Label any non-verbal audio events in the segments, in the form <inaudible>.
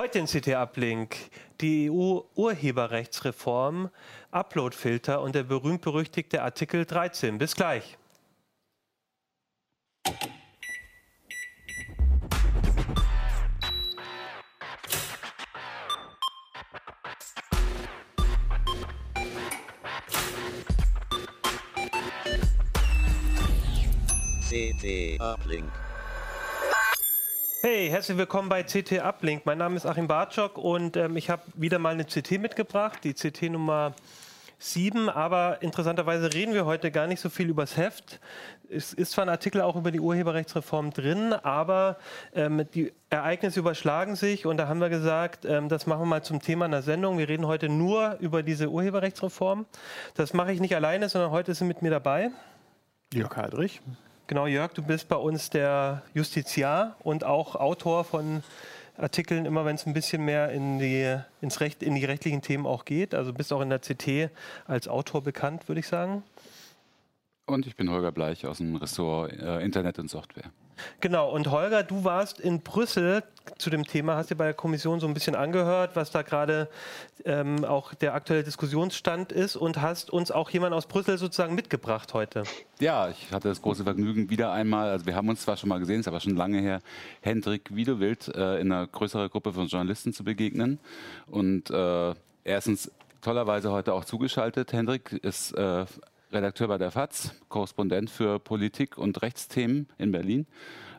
Heute in CT Uplink die EU-Urheberrechtsreform, Uploadfilter und der berühmt-berüchtigte Artikel 13. Bis gleich. CT Uplink. Hey, herzlich willkommen bei CT Uplink. Mein Name ist Achim Bartschok und ähm, ich habe wieder mal eine CT mitgebracht, die CT Nummer 7. Aber interessanterweise reden wir heute gar nicht so viel über das Heft. Es ist zwar ein Artikel auch über die Urheberrechtsreform drin, aber ähm, die Ereignisse überschlagen sich und da haben wir gesagt, ähm, das machen wir mal zum Thema einer Sendung. Wir reden heute nur über diese Urheberrechtsreform. Das mache ich nicht alleine, sondern heute sind mit mir dabei Jörg Heidrich. Genau, Jörg, du bist bei uns der Justiziar und auch Autor von Artikeln, immer wenn es ein bisschen mehr in die, ins Recht, in die rechtlichen Themen auch geht. Also bist auch in der CT als Autor bekannt, würde ich sagen. Und ich bin Holger Bleich aus dem Ressort äh, Internet und Software. Genau, und Holger, du warst in Brüssel zu dem Thema, hast dir bei der Kommission so ein bisschen angehört, was da gerade ähm, auch der aktuelle Diskussionsstand ist und hast uns auch jemand aus Brüssel sozusagen mitgebracht heute. Ja, ich hatte das große Vergnügen, wieder einmal, also wir haben uns zwar schon mal gesehen, ist aber schon lange her, Hendrik Wiedewild äh, in einer größeren Gruppe von Journalisten zu begegnen. Und äh, erstens tollerweise heute auch zugeschaltet. Hendrik ist äh, Redakteur bei der FAZ, Korrespondent für Politik und Rechtsthemen in Berlin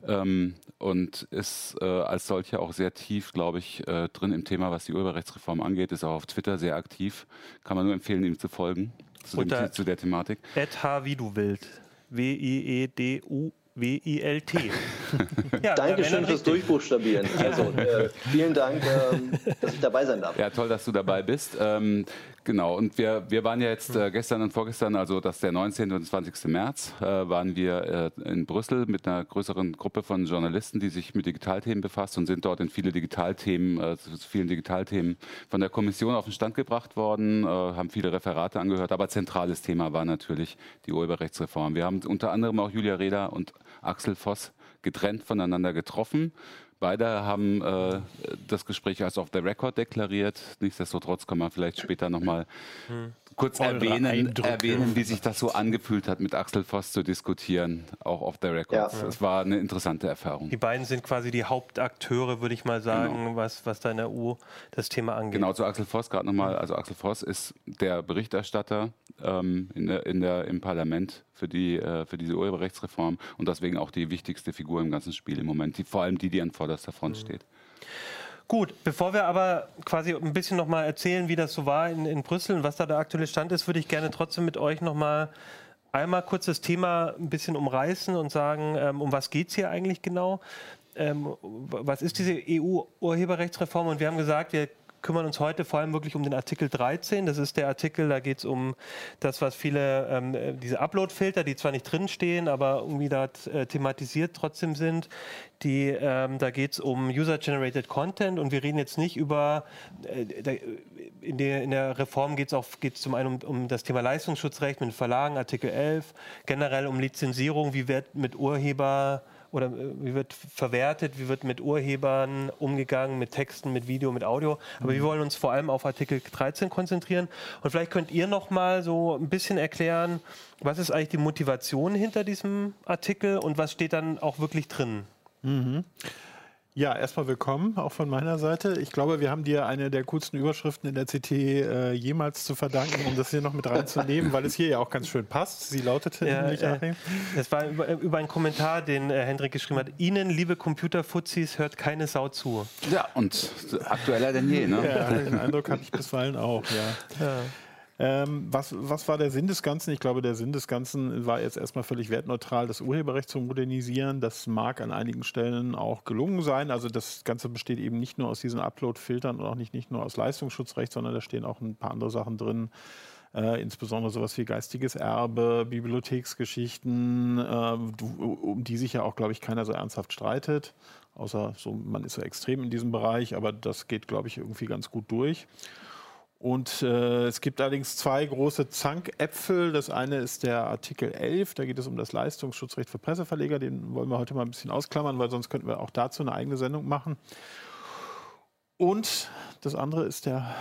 ähm, und ist äh, als solcher auch sehr tief, glaube ich, äh, drin im Thema, was die Urheberrechtsreform angeht, ist auch auf Twitter sehr aktiv. Kann man nur empfehlen, ihm zu folgen zu, dem, zu der Thematik. Ed H. wie du willst. W-I-E-D-U W-I-L-T. <laughs> ja, Dankeschön fürs Durchbuchstabieren. Also, äh, vielen Dank, äh, dass ich dabei sein darf. Ja, toll, dass du dabei bist. Ähm, genau, und wir, wir waren ja jetzt äh, gestern und vorgestern, also das der 19. und 20. März, äh, waren wir äh, in Brüssel mit einer größeren Gruppe von Journalisten, die sich mit Digitalthemen befasst und sind dort in viele Digitalthemen, äh, zu vielen Digitalthemen von der Kommission auf den Stand gebracht worden, haben viele Referate angehört, aber zentrales Thema war natürlich die Urheberrechtsreform. Wir haben unter anderem auch Julia Reda und Axel Voss getrennt voneinander getroffen. Beide haben äh, das Gespräch als auf der Record deklariert. Nichtsdestotrotz kann man vielleicht später nochmal hm kurz erwähnen, erwähnen, wie sich das so angefühlt hat, mit Axel Voss zu diskutieren, auch auf der Records. Ja. Das war eine interessante Erfahrung. Die beiden sind quasi die Hauptakteure, würde ich mal sagen, genau. was, was da in der EU das Thema angeht. Genau, zu Axel Voss gerade nochmal. Also Axel Voss ist der Berichterstatter ähm, in der, in der, im Parlament für, die, äh, für diese Urheberrechtsreform und deswegen auch die wichtigste Figur im ganzen Spiel im Moment, die, vor allem die, die an vorderster Front mhm. steht. Gut, bevor wir aber quasi ein bisschen nochmal erzählen, wie das so war in, in Brüssel und was da der aktuelle Stand ist, würde ich gerne trotzdem mit euch nochmal einmal kurz das Thema ein bisschen umreißen und sagen, ähm, um was geht es hier eigentlich genau? Ähm, was ist diese EU-Urheberrechtsreform? Und wir haben gesagt, wir kümmern uns heute vor allem wirklich um den Artikel 13. Das ist der Artikel, da geht es um das, was viele, ähm, diese Upload-Filter, die zwar nicht drinstehen, aber irgendwie da äh, thematisiert trotzdem sind. Die, ähm, da geht es um User-Generated Content und wir reden jetzt nicht über, äh, in, der, in der Reform geht es geht's zum einen um, um das Thema Leistungsschutzrecht mit Verlagen, Artikel 11, generell um Lizenzierung, wie wird mit Urheber oder äh, wie wird verwertet, wie wird mit Urhebern umgegangen, mit Texten, mit Video, mit Audio. Aber mhm. wir wollen uns vor allem auf Artikel 13 konzentrieren. Und vielleicht könnt ihr noch mal so ein bisschen erklären, was ist eigentlich die Motivation hinter diesem Artikel und was steht dann auch wirklich drin? Mhm. Ja, erstmal willkommen, auch von meiner Seite. Ich glaube, wir haben dir eine der coolsten Überschriften in der CT äh, jemals zu verdanken, um das hier noch mit reinzunehmen, weil es hier ja auch ganz schön passt. Sie lautete ja, nämlich, äh, Es war über, über, einen Kommentar, den äh, Hendrik geschrieben hat. Ihnen, liebe Computerfuzis, hört keine Sau zu. Ja, und aktueller denn je, ne? Ja, den Eindruck hatte ich bisweilen auch, ja. ja. Ähm, was, was war der Sinn des Ganzen? Ich glaube, der Sinn des Ganzen war jetzt erstmal völlig wertneutral, das Urheberrecht zu modernisieren. Das mag an einigen Stellen auch gelungen sein. Also das Ganze besteht eben nicht nur aus diesen Upload-Filtern und auch nicht, nicht nur aus Leistungsschutzrecht, sondern da stehen auch ein paar andere Sachen drin. Äh, insbesondere sowas wie geistiges Erbe, Bibliotheksgeschichten, äh, um die sich ja auch, glaube ich, keiner so ernsthaft streitet. Außer so, man ist so extrem in diesem Bereich, aber das geht, glaube ich, irgendwie ganz gut durch. Und äh, es gibt allerdings zwei große Zankäpfel. Das eine ist der Artikel 11, da geht es um das Leistungsschutzrecht für Presseverleger. Den wollen wir heute mal ein bisschen ausklammern, weil sonst könnten wir auch dazu eine eigene Sendung machen. Und das andere ist der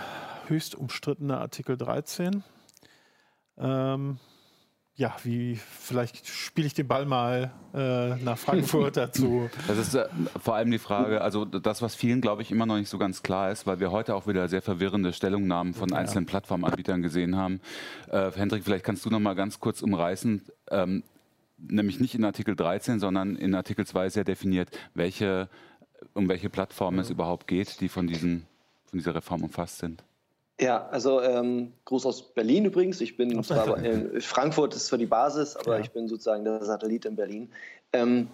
höchst umstrittene Artikel 13. Ähm, ja, wie vielleicht spiele ich den Ball mal äh, nach Frankfurt dazu. <laughs> Das ist äh, vor allem die Frage, also das, was vielen, glaube ich, immer noch nicht so ganz klar ist, weil wir heute auch wieder sehr verwirrende Stellungnahmen von einzelnen Plattformanbietern gesehen haben. Äh, Hendrik, vielleicht kannst du noch mal ganz kurz umreißen, ähm, nämlich nicht in Artikel 13, sondern in Artikel 2 sehr definiert, welche, um welche Plattformen es überhaupt geht, die von, diesen, von dieser Reform umfasst sind. Ja, also ähm, Gruß aus Berlin übrigens. Ich bin zwar in Frankfurt ist zwar die Basis, aber ja. ich bin sozusagen der Satellit in Berlin. Ähm,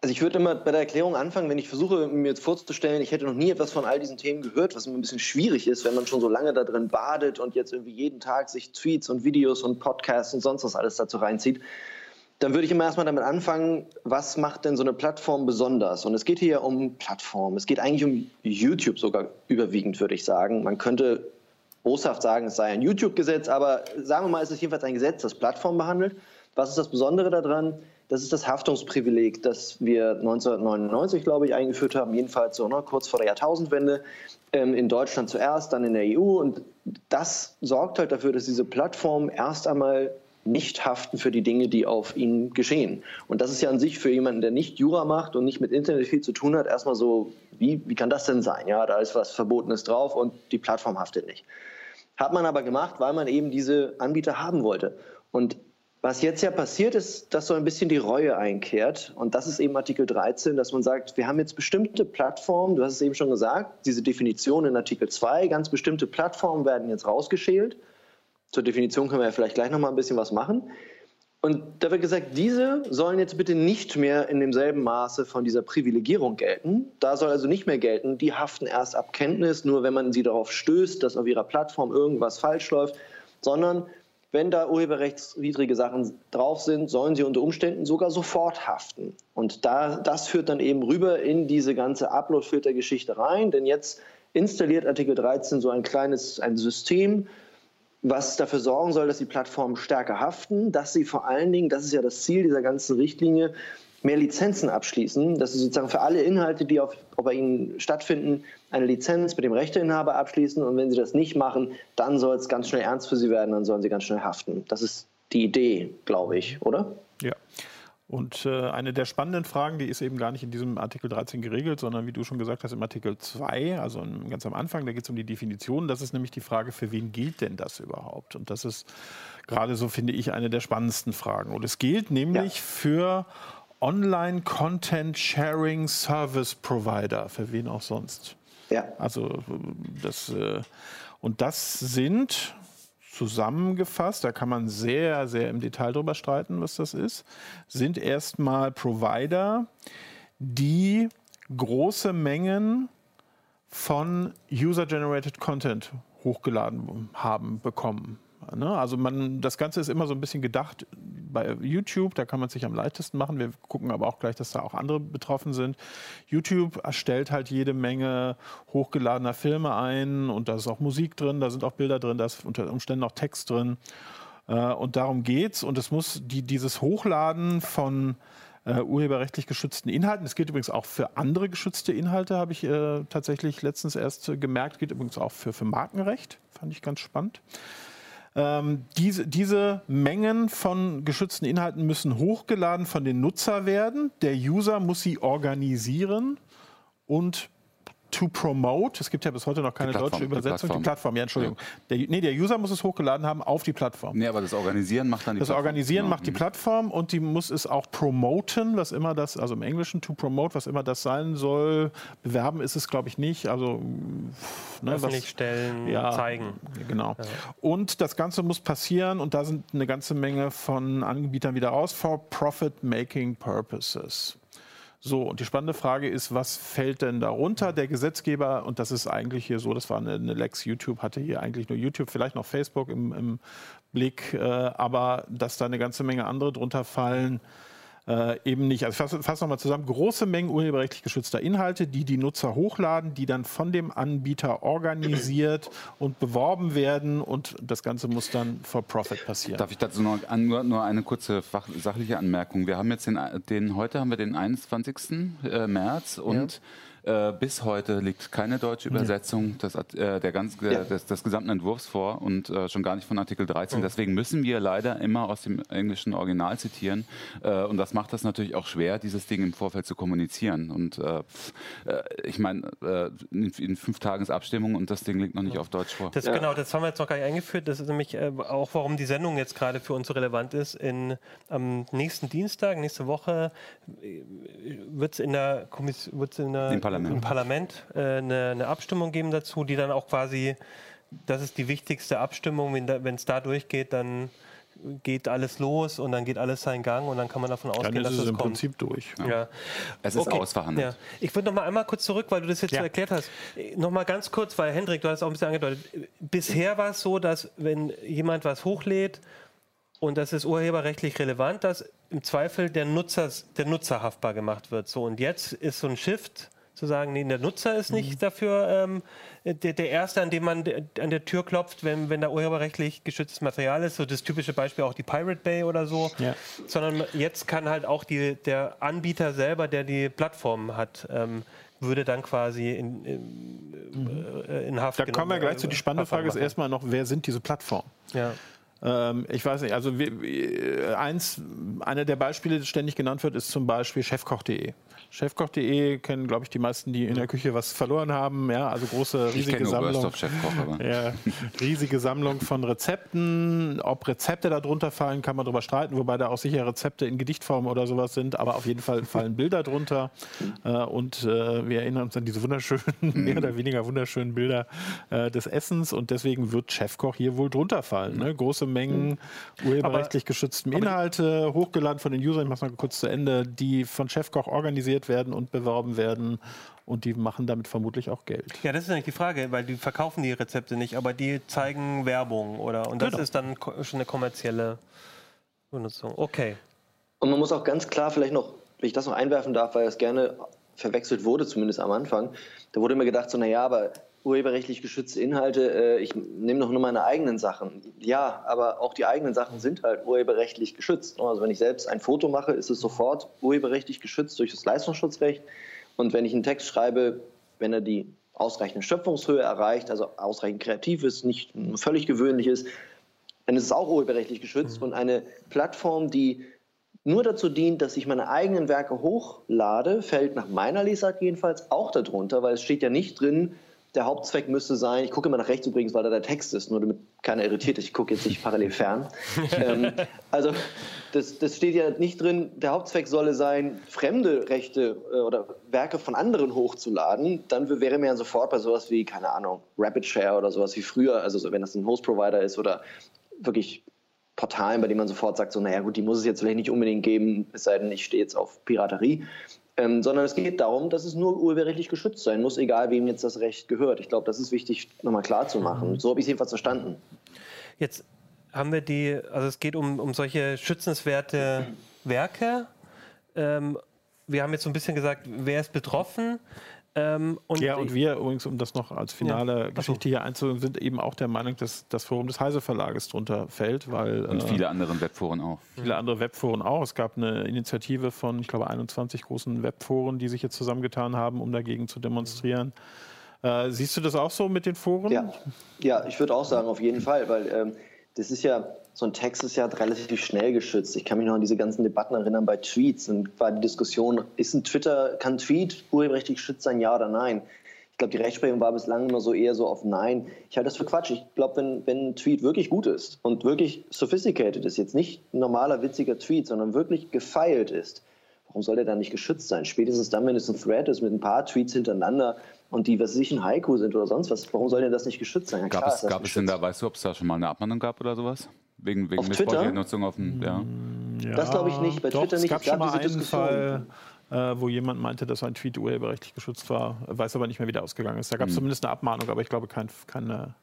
also ich würde immer bei der Erklärung anfangen, wenn ich versuche, mir jetzt vorzustellen, ich hätte noch nie etwas von all diesen Themen gehört, was immer ein bisschen schwierig ist, wenn man schon so lange da drin badet und jetzt irgendwie jeden Tag sich Tweets und Videos und Podcasts und sonst was alles dazu reinzieht dann würde ich immer erstmal damit anfangen, was macht denn so eine Plattform besonders? Und es geht hier um Plattformen. Es geht eigentlich um YouTube sogar überwiegend, würde ich sagen. Man könnte boshaft sagen, es sei ein YouTube-Gesetz, aber sagen wir mal, es ist jedenfalls ein Gesetz, das Plattformen behandelt. Was ist das Besondere daran? Das ist das Haftungsprivileg, das wir 1999, glaube ich, eingeführt haben, jedenfalls so ne, kurz vor der Jahrtausendwende, ähm, in Deutschland zuerst, dann in der EU. Und das sorgt halt dafür, dass diese Plattformen erst einmal nicht haften für die Dinge, die auf ihnen geschehen. Und das ist ja an sich für jemanden, der nicht Jura macht und nicht mit Internet viel zu tun hat, erstmal so, wie, wie kann das denn sein? Ja, da ist was Verbotenes drauf und die Plattform haftet nicht. Hat man aber gemacht, weil man eben diese Anbieter haben wollte. Und was jetzt ja passiert ist, dass so ein bisschen die Reue einkehrt. Und das ist eben Artikel 13, dass man sagt, wir haben jetzt bestimmte Plattformen, du hast es eben schon gesagt, diese Definition in Artikel 2, ganz bestimmte Plattformen werden jetzt rausgeschält zur Definition können wir ja vielleicht gleich noch mal ein bisschen was machen. Und da wird gesagt, diese sollen jetzt bitte nicht mehr in demselben Maße von dieser Privilegierung gelten. Da soll also nicht mehr gelten, die haften erst ab Kenntnis, nur wenn man sie darauf stößt, dass auf ihrer Plattform irgendwas falsch läuft, sondern wenn da urheberrechtswidrige Sachen drauf sind, sollen sie unter Umständen sogar sofort haften. Und da, das führt dann eben rüber in diese ganze Upload-Filter-Geschichte rein, denn jetzt installiert Artikel 13 so ein kleines ein System, was dafür sorgen soll, dass die Plattformen stärker haften, dass sie vor allen Dingen, das ist ja das Ziel dieser ganzen Richtlinie, mehr Lizenzen abschließen, dass sie sozusagen für alle Inhalte, die auf, bei ihnen stattfinden, eine Lizenz mit dem Rechteinhaber abschließen. Und wenn sie das nicht machen, dann soll es ganz schnell ernst für sie werden, dann sollen sie ganz schnell haften. Das ist die Idee, glaube ich, oder? Und äh, eine der spannenden Fragen, die ist eben gar nicht in diesem Artikel 13 geregelt, sondern wie du schon gesagt hast, im Artikel 2, also ganz am Anfang, da geht es um die Definition. Das ist nämlich die Frage, für wen gilt denn das überhaupt? Und das ist gerade so, finde ich, eine der spannendsten Fragen. Und es gilt nämlich ja. für Online-Content-Sharing Service Provider, für wen auch sonst. Ja. Also das, äh, und das sind zusammengefasst, da kann man sehr, sehr im Detail drüber streiten, was das ist, sind erstmal Provider, die große Mengen von User-Generated Content hochgeladen haben bekommen. Ne? Also man, das Ganze ist immer so ein bisschen gedacht bei YouTube, da kann man sich am leichtesten machen. Wir gucken aber auch gleich, dass da auch andere betroffen sind. YouTube erstellt halt jede Menge hochgeladener Filme ein und da ist auch Musik drin, da sind auch Bilder drin, da ist unter Umständen auch Text drin. Äh, und darum geht's. Und es muss die, dieses Hochladen von Uh, urheberrechtlich geschützten Inhalten. Das gilt übrigens auch für andere geschützte Inhalte, habe ich äh, tatsächlich letztens erst gemerkt. Gilt übrigens auch für, für Markenrecht. Fand ich ganz spannend. Ähm, diese, diese Mengen von geschützten Inhalten müssen hochgeladen von den Nutzer werden. Der User muss sie organisieren und to promote. Es gibt ja bis heute noch keine deutsche Übersetzung. Die Plattform. die Plattform, ja, Entschuldigung. Ja. Der, nee, der User muss es hochgeladen haben auf die Plattform. Nee, aber das Organisieren macht dann die das Plattform. Das Organisieren ja. macht die Plattform und die muss es auch promoten, was immer das, also im Englischen to promote, was immer das sein soll. Bewerben ist es, glaube ich, nicht. Also ne, öffentlich was, stellen, ja, zeigen. Genau. Ja. Und das Ganze muss passieren und da sind eine ganze Menge von Anbietern wieder raus for profit-making purposes. So, und die spannende Frage ist, was fällt denn darunter? Der Gesetzgeber, und das ist eigentlich hier so, das war eine, eine Lex YouTube, hatte hier eigentlich nur YouTube, vielleicht noch Facebook im, im Blick, äh, aber dass da eine ganze Menge andere drunter fallen, äh, eben nicht. Also ich fasse, fasse nochmal zusammen, große Mengen urheberrechtlich geschützter Inhalte, die die Nutzer hochladen, die dann von dem Anbieter organisiert und beworben werden und das Ganze muss dann for profit passieren. Darf ich dazu noch nur, nur eine kurze sachliche Anmerkung? Wir haben jetzt den, den, heute haben wir den 21. Äh, März und ja Äh, bis heute liegt keine deutsche Übersetzung des, äh, der ganz, ja. des, des, gesamten Entwurfs vor und äh, schon gar nicht von Artikel 13. Oh. Deswegen müssen wir leider immer aus dem englischen Original zitieren. Äh, und das macht das natürlich auch schwer, dieses Ding im Vorfeld zu kommunizieren. Und äh, äh, ich meine, in, in, fünf Tagen ist Abstimmung und das Ding liegt noch nicht auf Deutsch vor. Das, ja. Genau, das haben wir jetzt noch gar nicht eingeführt. Das ist nämlich auch, warum die Sendung jetzt gerade für uns so relevant ist. In, am nächsten Dienstag, nächste Woche, wird es in der Kommission, wird's in der, Parlament, im Parlament äh, eine, eine, Abstimmung geben dazu, die dann auch quasi, das ist die wichtigste Abstimmung, wenn es da, da durchgeht, dann geht alles los und dann geht alles seinen Gang und dann kann man davon ausgehen, dann ist dass es, es im kommt. Prinzip durch. Ja. ja. Es ist okay. ausverhandelt. Ja. Ich würde noch mal einmal kurz zurück, weil du das jetzt ja. so erklärt hast. Noch mal ganz kurz, weil Hendrik, du hast es auch ein bisschen angedeutet. Bisher war es so, dass wenn jemand was hochlädt und das ist urheberrechtlich relevant, dass im Zweifel der Nutzer, der Nutzer haftbar gemacht wird. So und jetzt ist so ein Shift zu sagen, nee, der Nutzer ist nicht mhm. dafür ähm, der, der, Erste, an dem man an der Tür klopft, wenn, wenn da urheberrechtlich geschütztes Material ist. So das typische Beispiel auch die Pirate Bay oder so. Ja. Sondern jetzt kann halt auch die, der Anbieter selber, der die Plattform hat, ähm, würde dann quasi in, in, mhm. äh, in Haft Da kommen wir gleich zu. Die spannende Frage ist erstmal noch, wer sind diese Plattformen? Ja. Ähm, ich weiß nicht, also wir, eins, einer der Beispiele, das ständig genannt wird, ist zum Beispiel chefkoch.de. Chefkoch.de kennen, glaube ich, die meisten, die in der Küche was verloren haben. Ja, also große, riesige Sammlung. Ja, riesige Sammlung von Rezepten. Ob Rezepte darunter fallen, kann man darüber streiten, wobei da auch sicher Rezepte in Gedichtform oder sowas sind. Aber auf jeden Fall fallen Bilder drunter. Äh, und äh, wir erinnern uns an diese wunderschönen, mehr oder weniger wunderschönen Bilder äh, des Essens. Und deswegen wird Chefkoch hier wohl drunter fallen. Ne? Große Mengen urheberrechtlich geschützten Inhalte, hochgeladen von den Usern, ich mache mal kurz zu Ende, die von Chefkoch organisiert werden und beworben werden. Und die machen damit vermutlich auch Geld. Ja, das ist eigentlich die Frage, weil die verkaufen die Rezepte nicht, aber die zeigen Werbung, oder? Und das genau. ist dann schon eine kommerzielle Benutzung. Okay. Und man muss auch ganz klar vielleicht noch, wenn ich das noch einwerfen darf, weil es gerne verwechselt wurde, zumindest am Anfang, da wurde immer gedacht, so, naja, aber urheberrechtlich geschützte Inhalte, äh, ich nehme doch nur meine eigenen Sachen. Ja, aber auch die eigenen Sachen sind halt urheberrechtlich geschützt. Also wenn ich selbst ein Foto mache, ist es sofort urheberrechtlich geschützt durch das Leistungsschutzrecht. Und wenn ich einen Text schreibe, wenn er die ausreichende Schöpfungshöhe erreicht, also ausreichend kreativ ist, nicht völlig gewöhnlich ist, dann ist es auch urheberrechtlich geschützt. Mhm. Und eine Plattform, die nur dazu dient, dass ich meine eigenen Werke hochlade, fällt nach meiner Lesart jedenfalls auch darunter, weil es steht ja nicht drin, der Hauptzweck müsste sein, ich gucke immer nach rechts übrigens, weil da der Text ist, nur damit keiner irritiert ist, ich gucke jetzt nicht parallel fern. <laughs> ähm, also das, das, steht ja nicht drin, der Hauptzweck solle sein, fremde Rechte äh, oder Werke von anderen hochzuladen. Dann wäre mir ja sofort bei sowas wie, keine Ahnung, Rapid Share oder sowas wie früher, also wenn das ein Host-Provider ist oder wirklich Portalen, bei denen man sofort sagt, so, naja gut, die muss es jetzt vielleicht nicht unbedingt geben, es sei denn, ich stehe jetzt auf Piraterie. Ähm, sondern es geht darum, dass es nur urheberrechtlich geschützt sein muss, egal wem jetzt das Recht gehört. Ich glaube, das ist wichtig, nochmal klar zu machen. Mhm. So habe ich es jedenfalls verstanden. Jetzt haben wir die, also es geht um, um solche schützenswerte Werke. Ähm, wir haben jetzt so ein bisschen gesagt, wer ist betroffen? Ähm, und ja, und wir übrigens, um das noch als finale ja. Geschichte hier einzuholen, sind eben auch der Meinung, dass das Forum des Heise Verlages drunter fällt, weil. Und viele äh, andere Webforen auch. Viele andere Webforen auch. Es gab eine Initiative von, ich glaube, 21 großen Webforen, die sich jetzt zusammengetan haben, um dagegen zu demonstrieren. Äh, siehst du das auch so mit den Foren? Ja, ja ich würde auch sagen, auf jeden Fall, weil ähm, das ist ja so ein Text ist ja relativ schnell geschützt. Ich kann mich noch an diese ganzen Debatten erinnern bei Tweets. Und war die Diskussion, ist ein Twitter, kann ein Tweet urheberrechtlich geschützt sein, ja oder nein? Ich glaube, die Rechtsprechung war bislang immer so eher so auf Nein. Ich halte das für Quatsch. Ich glaube, wenn, wenn ein Tweet wirklich gut ist und wirklich sophisticated ist, jetzt nicht ein normaler, witziger Tweet, sondern wirklich gefeilt ist, warum soll der dann nicht geschützt sein? Spätestens dann, wenn es ein Thread ist mit ein paar Tweets hintereinander und die, was sich ein Haiku sind oder sonst was, warum soll denn das nicht geschützt sein? Ja, gab klar, es, gab es denn da, weißt du, ob es da schon mal eine Abmahnung gab oder sowas? Wegen, wegen missbräuchlicher Nutzung auf dem. Ja. ja. Das glaube ich nicht. Bei Doch, Twitter nicht. Es gab, es gab schon mal einen Fall, äh, wo jemand meinte, dass ein Tweet urheberrechtlich geschützt war, weiß aber nicht mehr, wie der ausgegangen ist. Da gab es mhm. zumindest eine Abmahnung, aber ich glaube kein, keine.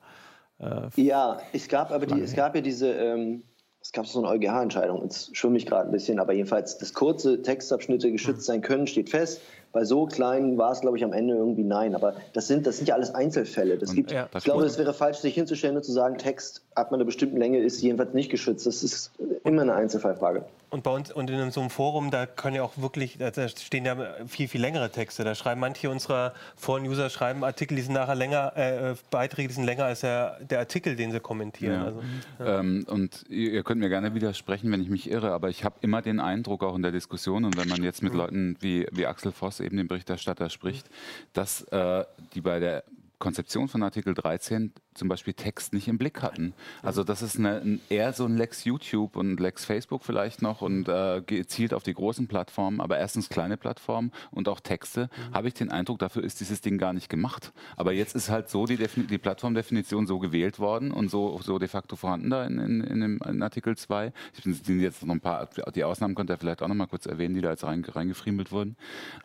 Äh, ja, es gab aber die, es gab ja diese. Ähm, es gab so eine EuGH-Entscheidung, jetzt schwimme ich gerade ein bisschen, aber jedenfalls, dass kurze Textabschnitte geschützt sein können, steht fest. Bei so kleinen war es, glaube ich, am Ende irgendwie nein. Aber das sind, das sind ja alles Einzelfälle. Das gibt, ja, das ich glaube, es wäre falsch, sich hinzustellen und zu sagen, Text ab einer bestimmten Länge ist jedenfalls nicht geschützt. Das ist immer eine Einzelfallfrage. Und bei uns und in so einem Forum, da können ja auch wirklich, da stehen ja viel, viel längere Texte. Da schreiben manche unserer Foren-User schreiben Artikel, die sind nachher länger, äh, Beiträge, die sind länger als der, der Artikel, den sie kommentieren. Ja. Also, ja. ähm, und ihr könnt mir gerne widersprechen, wenn ich mich irre, aber ich habe immer den Eindruck, auch in der Diskussion und wenn man jetzt mit mhm. Leuten wie, wie Axel Voss, eben dem Berichterstatter, spricht, dass äh, die bei der Konzeption von Artikel 13 zum Beispiel Text nicht im Blick hatten. Also das ist eine, eher so ein Lex YouTube und Lex Facebook vielleicht noch und äh, gezielt auf die großen Plattformen, aber erstens kleine Plattformen und auch Texte, mhm. habe ich den Eindruck, dafür ist dieses Ding gar nicht gemacht. Aber jetzt ist halt so die, die Plattformdefinition so gewählt worden und so, so de facto vorhanden da in, in, in, dem, in Artikel 2. Ich bin jetzt noch ein paar, die Ausnahmen könnt ihr vielleicht auch noch mal kurz erwähnen, die da jetzt rein, reingefriemelt wurden.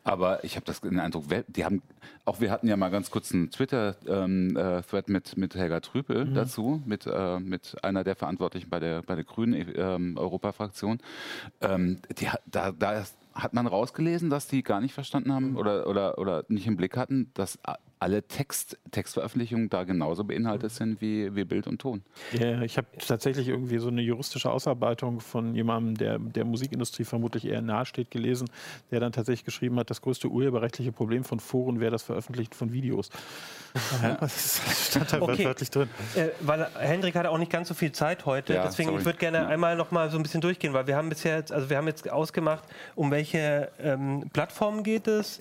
Aber ich habe das den Eindruck, die haben, auch wir hatten ja mal ganz kurz einen Twitter-Thread ähm, äh, mit, mit Helga Trüpel mhm. dazu, mit, äh, mit einer der Verantwortlichen bei der, bei der Grünen ähm, Europafraktion. Ähm, die, da, da hat man rausgelesen, dass die gar nicht verstanden haben mhm. oder, oder, oder nicht im Blick hatten, dass alle Text, Textveröffentlichungen da genauso beinhaltet sind wie, wie Bild und Ton. Ja, ich habe tatsächlich irgendwie so eine juristische Ausarbeitung von jemandem, der der Musikindustrie vermutlich eher nahesteht, gelesen, der dann tatsächlich geschrieben hat, das größte urheberrechtliche Problem von Foren wäre das Veröffentlichen von Videos. <laughs> Ja, das stand da okay. wörtlich drin. Äh, weil Hendrik hat auch nicht ganz so viel Zeit heute, ja, deswegen sorry. ich würde gerne ja. einmal noch mal so ein bisschen durchgehen, weil wir haben bisher, jetzt, also wir haben jetzt ausgemacht, um welche ähm, Plattformen geht es.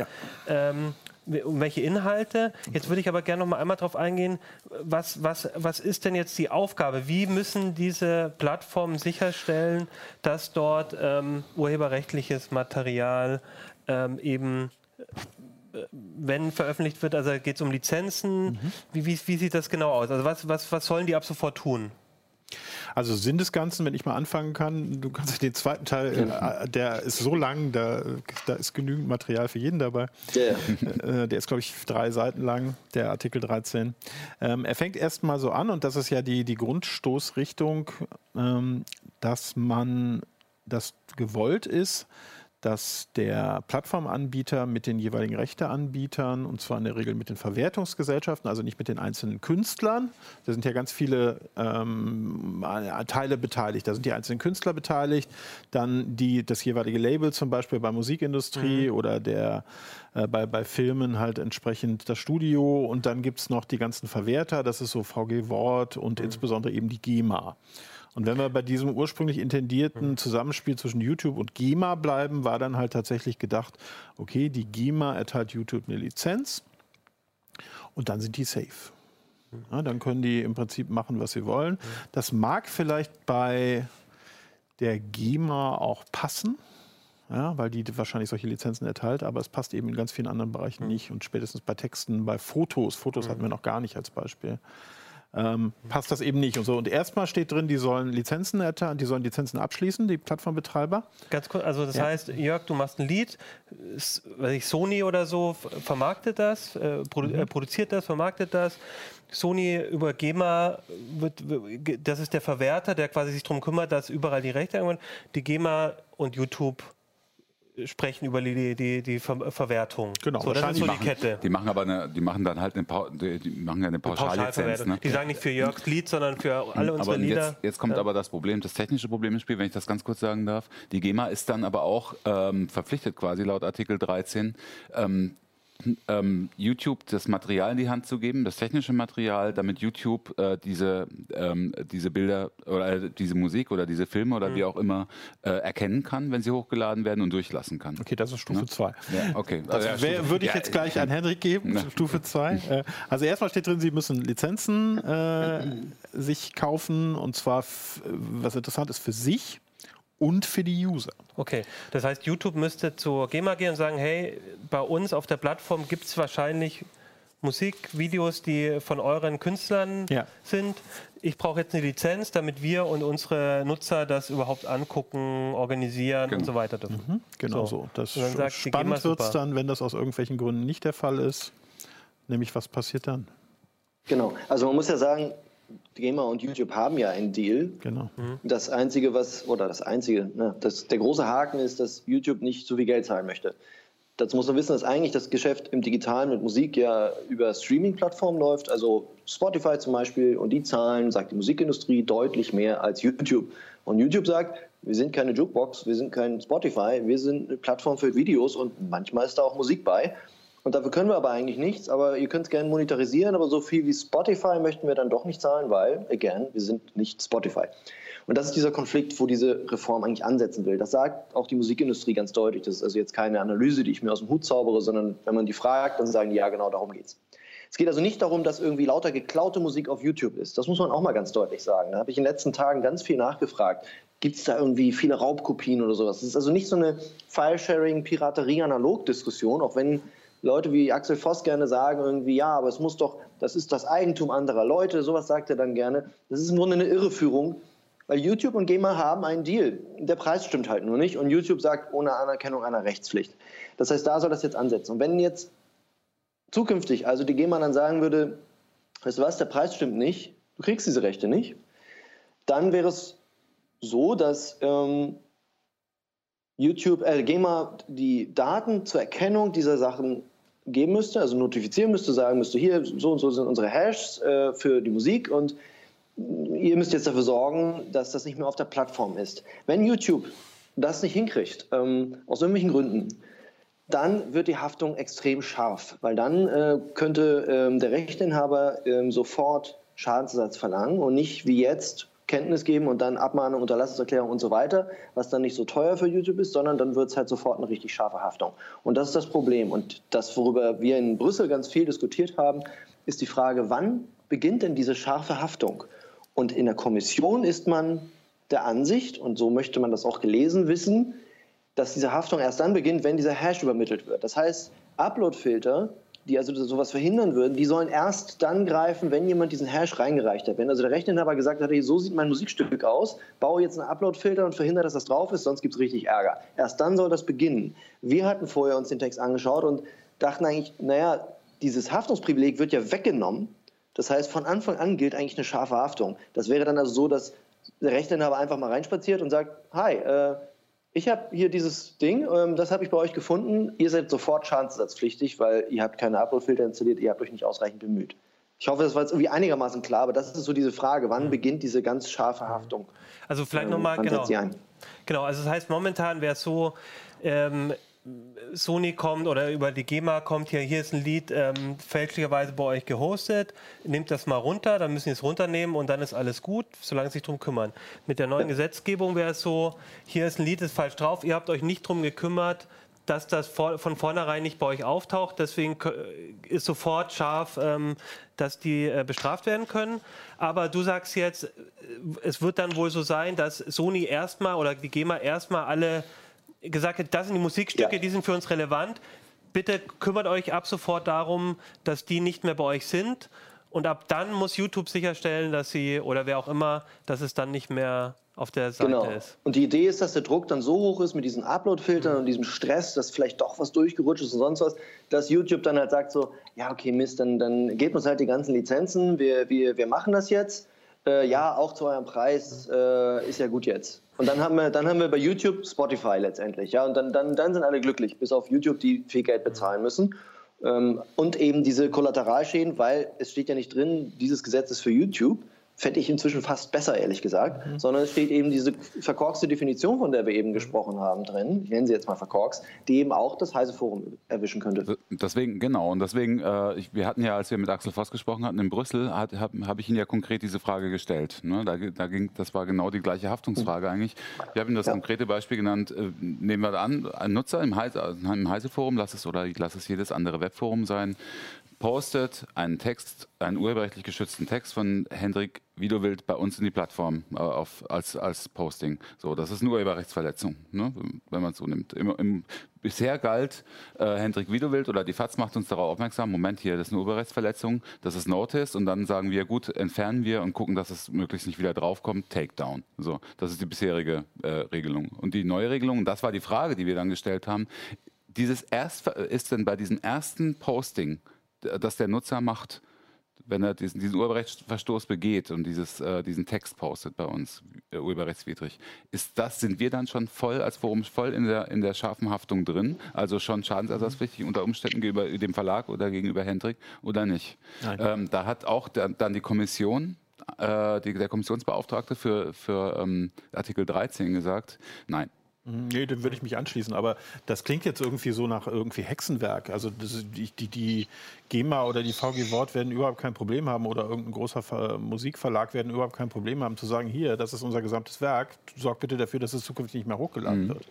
Ähm, um welche Inhalte. Jetzt würde ich aber gerne noch mal einmal darauf eingehen, was, was, was ist denn jetzt die Aufgabe? Wie müssen diese Plattformen sicherstellen, dass dort ähm, urheberrechtliches Material ähm, eben äh, wenn veröffentlicht wird, also geht es um Lizenzen, mhm. wie, wie, wie, sieht das genau aus? Also was, was, was sollen die ab sofort tun? Also Sinn des Ganzen, wenn ich mal anfangen kann, du kannst den zweiten Teil, äh, der ist so lang, da, da ist genügend Material für jeden dabei. Yeah. Äh, der ist, glaube ich, drei Seiten lang, der Artikel 13. Ähm, er fängt erstmal so an, und das ist ja die, die Grundstoßrichtung, ähm, dass man das gewollt ist, dass der Plattformanbieter mit den jeweiligen Rechteanbietern, und zwar in der Regel mit den Verwertungsgesellschaften, also nicht mit den einzelnen Künstlern, da sind ja ganz viele ähm, Teile beteiligt, da sind die einzelnen Künstler beteiligt, dann die, das jeweilige Label zum Beispiel bei Musikindustrie mhm. oder der, äh, bei, bei Filmen halt entsprechend das Studio und dann gibt es noch die ganzen Verwerter, das ist so VG Wort und mhm. insbesondere eben die GEMA. Und wenn wir bei diesem ursprünglich intendierten Zusammenspiel zwischen YouTube und GEMA bleiben, war dann halt tatsächlich gedacht, okay, die GEMA erteilt YouTube eine Lizenz und dann sind die safe. Ja, dann können die im Prinzip machen, was sie wollen. Das mag vielleicht bei der GEMA auch passen, ja, weil die wahrscheinlich solche Lizenzen erteilt, aber es passt eben in ganz vielen anderen Bereichen nicht. Und spätestens bei Texten, bei Fotos, Fotos hatten wir noch gar nicht als Beispiel ähm, passt das eben nicht und so. Und erstmal steht drin, die sollen Lizenzen erteilen, die sollen Lizenzen abschließen, die Plattformbetreiber. Ganz kurz, also das ja. heißt, Jörg, du machst ein Lied, weiß ich, Sony oder so vermarktet das, äh, produ mhm. äh, produziert das, vermarktet das. Sony über GEMA, wird, das ist der Verwerter, der quasi sich darum kümmert, dass überall die Rechte irgendwann, die GEMA und YouTube sprechen über die, die, die Ver Verwertung. Genau, so, das ist so die, machen, Kette. Die machen aber eine, die machen dann halt eine, pa die, die machen eine Pauschallizenz. Ne? Die sagen nicht für Jörgs Lied, sondern für alle unsere aber Lieder. Jetzt, jetzt kommt ja. aber das Problem, das technische Problem im Spiel, wenn ich das ganz kurz sagen darf. Die GEMA ist dann aber auch ähm, verpflichtet quasi laut Artikel 13, ähm, ähm, YouTube das Material in die Hand zu geben, das technische Material, damit YouTube äh, diese, ähm, diese Bilder oder äh, diese Musik oder diese Filme oder mhm. wie auch immer äh, erkennen kann, wenn sie hochgeladen werden und durchlassen kann. Okay, das ist Stufe 2. Ja? ja? okay. Das also, ja, würde ich jetzt gleich an Henrik geben, Stufe 2. Äh, also erstmal steht drin, Sie müssen Lizenzen äh, sich kaufen und zwar, was interessant ist, für sich und für die User. Okay, das heißt, YouTube müsste zur GEMA gehen und sagen, hey, bei uns auf der Plattform gibt es wahrscheinlich Musikvideos, die von euren Künstlern ja. sind. Ich brauche jetzt eine Lizenz, damit wir und unsere Nutzer das überhaupt angucken, organisieren genau. und so weiter dürfen. Mhm, genau so. so. Das sagt, spannend wird es dann, wenn das aus irgendwelchen Gründen nicht der Fall ist. Nämlich, was passiert dann? Genau. Also man muss ja sagen, GEMA und YouTube haben ja einen Deal. Genau. Mhm. Das Einzige, was, oder das Einzige, ne, das, der große Haken ist, dass YouTube nicht so viel Geld zahlen möchte. Dazu muss man wissen, dass eigentlich das Geschäft im Digitalen mit Musik ja über Streaming-Plattformen läuft, also Spotify zum Beispiel, und die zahlen, sagt die Musikindustrie, deutlich mehr als YouTube. Und YouTube sagt, Wir sind keine Jukebox, wir sind kein Spotify, wir sind eine Plattform für Videos und manchmal ist da auch Musik bei. Und dafür können wir aber eigentlich nichts, aber ihr könnt es gerne monetarisieren, aber so viel wie Spotify möchten wir dann doch nicht zahlen, weil, again, wir sind nicht Spotify. Und das ist dieser Konflikt, wo diese Reform eigentlich ansetzen will. Das sagt auch die Musikindustrie ganz deutlich. Das ist also jetzt keine Analyse, die ich mir aus dem Hut zaubere, sondern wenn man die fragt, dann sagen die, ja, genau darum geht's. Es geht also nicht darum, dass irgendwie lauter geklaute Musik auf YouTube ist. Das muss man auch mal ganz deutlich sagen. Da habe ich in den letzten Tagen ganz viel nachgefragt. Gibt es da irgendwie viele Raubkopien oder sowas? Es ist also nicht so eine File-Sharing, Piraterie-Analog-Diskussion, auch wenn Leute wie Axel Voss gerne sagen irgendwie, ja, aber es muss doch, das ist das Eigentum anderer Leute, sowas sagt er dann gerne. Das ist im Grunde eine Irreführung, weil YouTube und GEMA haben einen Deal. Der Preis stimmt halt nur nicht und YouTube sagt ohne Anerkennung einer Rechtspflicht. Das heißt, da soll das jetzt ansetzen. Und wenn jetzt zukünftig also die GEMA dann sagen würde, weißt du was, der Preis stimmt nicht, du kriegst diese Rechte nicht, dann wäre es so, dass ähm, YouTube, äh, GEMA die Daten zur Erkennung dieser Sachen geben müsste, also notifizieren müsste, sagen müsste, hier so und so sind unsere Hashs äh, für die Musik und ihr müsst jetzt dafür sorgen, dass das nicht mehr auf der Plattform ist. Wenn YouTube das nicht hinkriegt, ähm, aus irgendwelchen Gründen, dann wird die Haftung extrem scharf, weil dann äh, könnte ähm, der Rechteinhaber ähm, sofort Schadensersatz verlangen und nicht wie jetzt Kenntnis geben und dann Abmahnung, Unterlassungserklärung und so weiter, was dann nicht so teuer für YouTube ist, sondern dann wird es halt sofort eine richtig scharfe Haftung. Und das ist das Problem. Und das, worüber wir in Brüssel ganz viel diskutiert haben, ist die Frage, wann beginnt denn diese scharfe Haftung? Und in der Kommission ist man der Ansicht, und so möchte man das auch gelesen wissen, dass diese Haftung erst dann beginnt, wenn dieser Hash übermittelt wird. Das heißt, Uploadfilter, die also sowas verhindern würden, die sollen erst dann greifen, wenn jemand diesen Hash reingereicht hat. Wenn also der Rechteinhaber gesagt hat, hey, so sieht mein Musikstück aus, baue jetzt einen Uploadfilter und verhindere, dass das drauf ist, sonst gibt es richtig Ärger. Erst dann soll das beginnen. Wir hatten vorher uns den Text angeschaut und dachten eigentlich, naja, dieses Haftungsprivileg wird ja weggenommen. Das heißt, von Anfang an gilt eigentlich eine scharfe Haftung. Das wäre dann also so, dass der Rechteinhaber einfach mal reinspaziert und sagt, hi, äh, ich habe hier dieses Ding, ähm, das habe ich bei euch gefunden. Ihr seid sofort schadensersatzpflichtig, weil ihr habt keine Upload-Filter installiert, ihr habt euch nicht ausreichend bemüht. Ich hoffe, das war jetzt irgendwie einigermaßen klar, aber das ist so diese Frage, wann mhm. beginnt diese ganz scharfe Haftung? Also vielleicht ähm, nochmal, genau. Genau, also das heißt, momentan wäre es so, ähm, Sony kommt oder über die GEMA kommt hier, hier ist ein Lied ähm, fälschlicherweise bei euch gehostet, nehmt das mal runter, dann müssen sie es runternehmen und dann ist alles gut, solange sie sich darum kümmern. Mit der neuen Gesetzgebung wäre es so, hier ist ein Lied, ist falsch drauf, ihr habt euch nicht darum gekümmert, dass das von vornherein nicht bei euch auftaucht. Deswegen ist sofort scharf, ähm, dass die äh, bestraft werden können. Aber du sagst jetzt, äh, es wird dann wohl so sein, dass Sony erstmal oder die GEMA erstmal alle gesagt hat, das sind die Musikstücke, ja. die sind für uns relevant. Bitte kümmert euch ab sofort darum, dass die nicht mehr bei euch sind. Und ab dann muss YouTube sicherstellen, dass sie oder wer auch immer, dass es dann nicht mehr auf der Seite genau. ist. Und die Idee ist, dass der Druck dann so hoch ist mit diesen Upload-Filtern mhm. und diesem Stress, dass vielleicht doch was durchgerutscht ist und sonst was, dass YouTube dann halt sagt so, ja okay Mist, dann, dann gebt uns halt die ganzen Lizenzen, wir, wir, wir machen das jetzt. Äh, ja, auch zu eurem Preis äh, ist ja gut jetzt. Und dann haben wir, dann haben wir bei YouTube Spotify letztendlich, ja, und dann, dann, dann sind alle glücklich, bis auf YouTube, die viel Geld bezahlen müssen. Ähm, und eben diese Kollateralschäden, weil es steht ja nicht drin, dieses Gesetz ist für YouTube, fände ich inzwischen fast besser, ehrlich gesagt, mhm. sondern es steht eben diese verkorkste Definition, von der wir eben gesprochen haben, drin, ich nenne sie jetzt mal verkorkst, die eben auch das Heise Forum erwischen könnte. Deswegen, genau, und deswegen, äh, ich, wir hatten ja, als wir mit Axel Voss gesprochen hatten in Brüssel, habe hab ich ihn ja konkret diese Frage gestellt. Ne? Da, da, ging, das war genau die gleiche Haftungsfrage mhm. eigentlich. Ich habe ihm das ja. konkrete Beispiel genannt, äh, nehmen wir an, ein Nutzer im Heise, im Heise Forum, lass es oder lass es jedes andere Webforum sein, postet einen Text, einen urheberrechtlich geschützten Text von Hendrik Widowild bei uns in die Plattform äh, auf, als, als Posting. So, das ist eine Urheberrechtsverletzung, ne, wenn man es so nimmt. Im, im, bisher galt äh, Hendrik Widowild oder die FAZ macht uns darauf aufmerksam, Moment hier, das ist eine Urheberrechtsverletzung, das ist Notice und dann sagen wir, gut, entfernen wir und gucken, dass es möglichst nicht wieder draufkommt, Takedown. So, das ist die bisherige äh, Regelung. Und die neue Regelung, das war die Frage, die wir dann gestellt haben, dieses erst, ist denn bei diesem ersten Posting das der Nutzer macht, wenn er diesen, diesen Urheberrechtsverstoß begeht und dieses, äh, diesen Text postet bei uns, äh, urheberrechtswidrig. Ist das, sind wir dann schon voll als Forum voll in der, in der scharfen Haftung drin? Also schon schadensersatzpflichtig unter Umständen gegenüber dem Verlag oder gegenüber Hendrik oder nicht? Ähm, da hat auch der, dann die Kommission äh, die, der Kommissionsbeauftragte für, für ähm, Artikel 13 gesagt, nein, nee, dem würde ich mich anschließen. Aber das klingt jetzt irgendwie so nach irgendwie Hexenwerk. Also das, die, die, die, GEMA oder die VG Wort werden überhaupt kein Problem haben oder irgendein großer Ver Musikverlag werden überhaupt kein Problem haben zu sagen, hier, das ist unser gesamtes Werk, sorg bitte dafür, dass es zukünftig nicht mehr hochgeladen mhm. wird.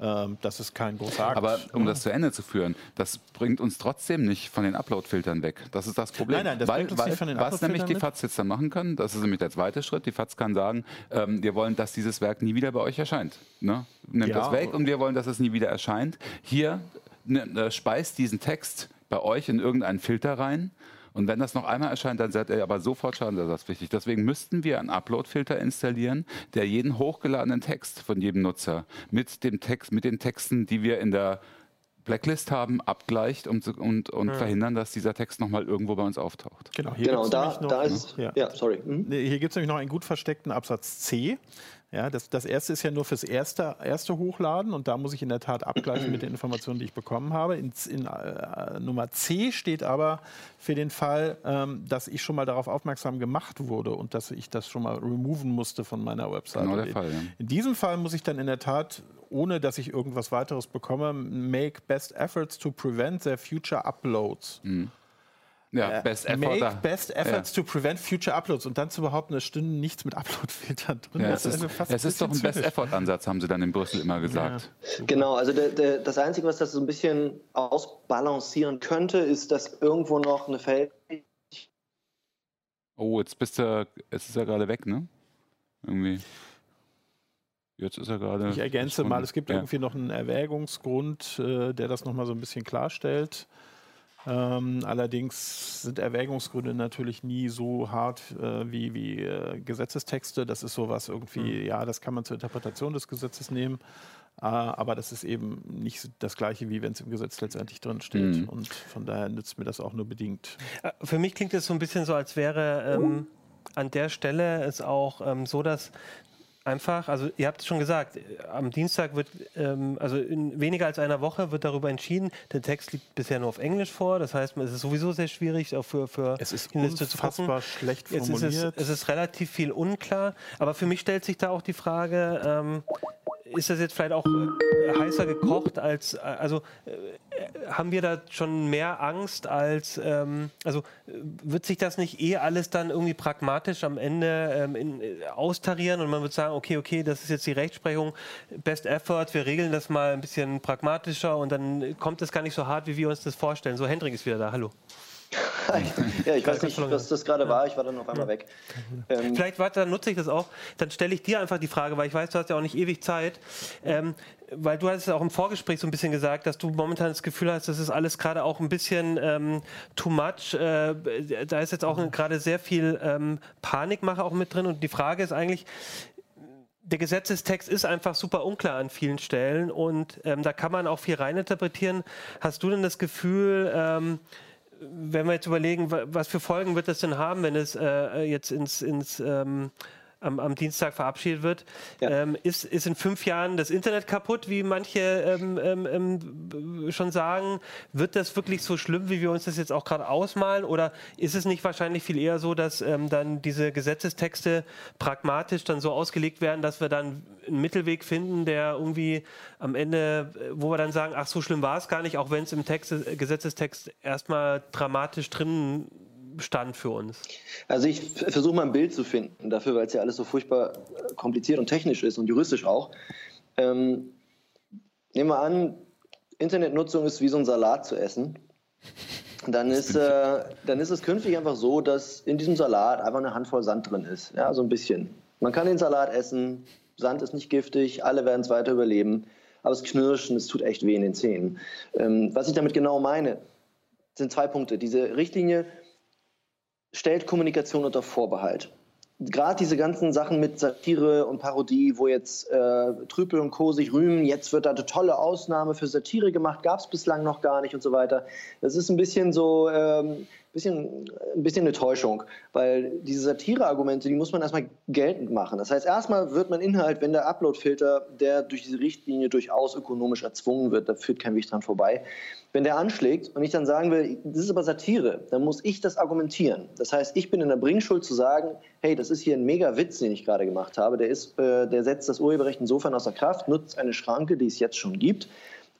Ähm, das ist kein großer Akt. Aber um <laughs> das zu Ende zu führen, das bringt uns trotzdem nicht von den Upload-Filtern weg. Das ist das Problem. Nein, nein, das weil, bringt uns weil, nicht von den Was nämlich die FAZ jetzt dann machen kann, das ist nämlich der zweite Schritt. Die FAZ kann sagen, ähm, wir wollen, dass dieses Werk nie wieder bei euch erscheint. Ne? Nimmt ja, das weg und wir wollen, dass es nie wieder erscheint. Hier ne, ne, speist diesen Text bei euch in irgendeinen Filter rein und wenn das noch einmal erscheint, dann seid ihr aber sofort schadensersatzpflichtig. Deswegen müssten wir einen Upload-Filter installieren, der jeden hochgeladenen Text von jedem Nutzer mit dem Text, mit den Texten, die wir in der Blacklist haben, abgleicht und, und, und ja. verhindern, dass dieser Text nochmal irgendwo bei uns auftaucht. Genau, hier genau da, noch, da ist, ja. ja sorry. Mhm. Hier gibt es nämlich noch einen gut versteckten Absatz C. Ja, das, das erste ist ja nur fürs erste, erste Hochladen und da muss ich in der Tat abgleichen mit den Informationen, die ich bekommen habe. In, in äh, Nummer C steht aber für den Fall, ähm, dass ich schon mal darauf aufmerksam gemacht wurde und dass ich das schon mal removen musste von meiner Website. Genau der Fall, ja. In diesem Fall muss ich dann in der Tat, ohne dass ich irgendwas weiteres bekomme, make best efforts to prevent their future uploads. Mhm. Ja, best effort make da. best efforts ja. to prevent future uploads und dann zu behaupten, es stünde nichts mit Upload-Filtern drin. Ja, es ist, es ist doch ein Best Effort Ansatz, haben sie dann in Brüssel immer gesagt. Ja, genau, also der, der, das Einzige, was das so ein bisschen ausbalancieren könnte, ist, dass irgendwo noch eine Feld. Oh, jetzt bist du, jetzt ist er gerade weg, ne? Irgendwie. Jetzt ist er gerade. Ich ergänze mal, es gibt ja. irgendwie noch einen Erwägungsgrund, äh, der das nochmal so ein bisschen klarstellt. Ähm, allerdings sind Erwägungsgründe natürlich nie so hart äh, wie, wie äh, Gesetzestexte. Das ist sowas irgendwie, mhm. ja, das kann man zur Interpretation des Gesetzes nehmen. Äh, aber das ist eben nicht das Gleiche, wie wenn es im Gesetz letztendlich drin steht. Mhm. Und von daher nützt mir das auch nur bedingt. Äh, für mich klingt es so ein bisschen so, als wäre ähm, an der Stelle es auch ähm, so, dass einfach, also ihr habt es schon gesagt, am Dienstag wird, ähm, also in weniger als einer Woche wird darüber entschieden. Der Text liegt bisher nur auf Englisch vor, das heißt, es ist sowieso sehr schwierig, auch für, für es ist die Liste zu gucken. schlecht formuliert. Jetzt ist es, es, ist relativ viel unklar, aber für mich stellt sich da auch die Frage, ähm, ist das jetzt vielleicht auch äh, heißer gekocht als, äh, also äh, haben wir da schon mehr Angst als, ähm, also wird sich das nicht eh alles dann irgendwie pragmatisch am Ende ähm, in, austarieren und man wird sagen, okay, okay, das ist jetzt die Rechtsprechung, Best Effort, wir regeln das mal ein bisschen pragmatischer und dann kommt es gar nicht so hart, wie wir uns das vorstellen. So, Hendrik ist wieder da, hallo <laughs> ja, ich weiß nicht, was das gerade war. Ich war dann auf einmal weg. Ähm Vielleicht dann nutze ich das auch. Dann stelle ich dir einfach die Frage, weil ich weiß, du hast ja auch nicht ewig Zeit. Ähm, weil du hast ja auch im Vorgespräch so ein bisschen gesagt, dass du momentan das Gefühl hast, das ist alles gerade auch ein bisschen ähm, too much. Äh, da ist jetzt auch gerade sehr viel ähm, Panikmache auch mit drin. Und die Frage ist eigentlich, der Gesetzestext ist einfach super unklar an vielen Stellen und ähm, da kann man auch viel reininterpretieren. Hast du denn das Gefühl, ähm, wenn wir jetzt überlegen, was für Folgen wird das denn haben, wenn es äh, jetzt ins, ins ähm, am, am, Dienstag verabschiedet wird. Ja. Ähm, ist, ist in fünf Jahren das Internet kaputt, wie manche ähm, ähm, ähm, schon sagen? Wird das wirklich so schlimm, wie wir uns das jetzt auch gerade ausmalen? Oder ist es nicht wahrscheinlich viel eher so, dass ähm, dann diese Gesetzestexte pragmatisch dann so ausgelegt werden, dass wir dann einen Mittelweg finden, der irgendwie am Ende, wo wir dann sagen, ach, so schlimm war es gar nicht, auch wenn es im Text, Gesetzestext erstmal dramatisch drin stand für uns? Also ich versuche mal ein Bild zu finden dafür, weil es ja alles so furchtbar äh, kompliziert und technisch ist und juristisch auch. Ähm, nehmen wir an, Internetnutzung ist wie so ein Salat zu essen. Dann ist, äh, dann ist es künftig einfach so, dass in diesem Salat einfach eine Handvoll Sand drin ist. Ja, so ein bisschen. Man kann den Salat essen, Sand ist nicht giftig, alle werden es weiter überleben, aber es knirschen, es tut echt weh in den Zähnen. Ähm, was ich damit genau meine, sind zwei Punkte. Diese Richtlinie stellt Kommunikation unter Vorbehalt. Gerade diese ganzen Sachen mit Satire und Parodie, wo jetzt äh, Trüpel und Co. sich rühmen, jetzt wird da eine tolle Ausnahme für Satire gemacht, gab es bislang noch gar nicht und so weiter. Das ist ein bisschen so, ähm, bisschen, ein bisschen eine Täuschung, weil diese Satire-Argumente, die muss man erstmal geltend machen. Das heißt, erstmal wird man Inhalt, wenn der Upload-Filter, der durch diese Richtlinie durchaus ökonomisch erzwungen wird, da führt kein Weg dran vorbei, wenn der anschlägt und ich dann sagen will, das ist aber Satire, dann muss ich das argumentieren. Das heißt, ich bin in der Bringschuld zu sagen, hey, das ist hier ein mega Witz, den ich gerade gemacht habe, der, ist, äh, der setzt das Urheberrecht insofern außer Kraft, nutzt eine Schranke, die es jetzt schon gibt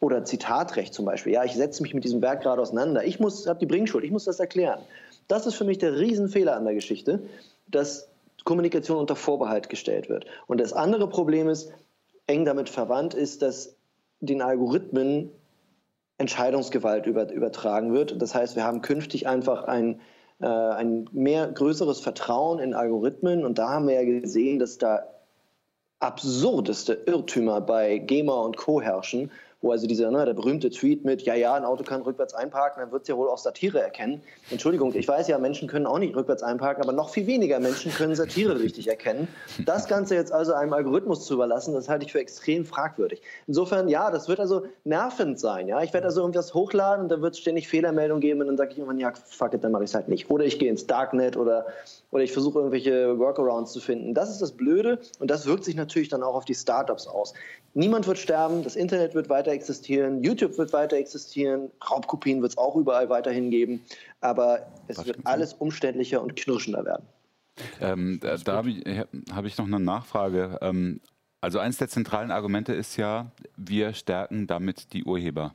oder Zitatrecht zum Beispiel. Ja, ich setze mich mit diesem Werk gerade auseinander. Ich habe die Bringschuld, ich muss das erklären. Das ist für mich der Riesenfehler an der Geschichte, dass Kommunikation unter Vorbehalt gestellt wird. Und das andere Problem ist, eng damit verwandt ist, dass den Algorithmen Entscheidungsgewalt über, übertragen wird. Das heißt, wir haben künftig einfach ein, äh, ein mehr größeres Vertrauen in Algorithmen und da haben wir ja gesehen, dass da absurdeste Irrtümer bei GEMA und Co. herrschen wo also dieser, ne, der berühmte Tweet mit, ja, ja, ein Auto kann rückwärts einparken, dann wird es ja wohl auch Satire erkennen. Entschuldigung, ich weiß ja, Menschen können auch nicht rückwärts einparken, aber noch viel weniger Menschen können Satire richtig erkennen. Das Ganze jetzt also einem Algorithmus zu überlassen, das halte ich für extrem fragwürdig. Insofern, ja, das wird also nervend sein. Ja? Ich werde also irgendwas hochladen und dann wird es ständig Fehlermeldungen geben und dann sage ich irgendwann, ja, fuck it, dann mache ich es halt nicht. Oder ich gehe ins Darknet oder, oder ich versuche irgendwelche Workarounds zu finden. Das ist das Blöde und das wirkt sich natürlich dann auch auf die Startups aus. Niemand wird sterben, das Internet wird weiter existieren, YouTube wird weiter existieren, Raubkopien wird es auch überall weiterhin geben, aber es Was wird alles umständlicher und knirschender werden. Ähm, da, da habe ich, hab ich, noch eine Nachfrage. Ähm, also eines der zentralen Argumente ist ja, wir stärken damit die Urheber.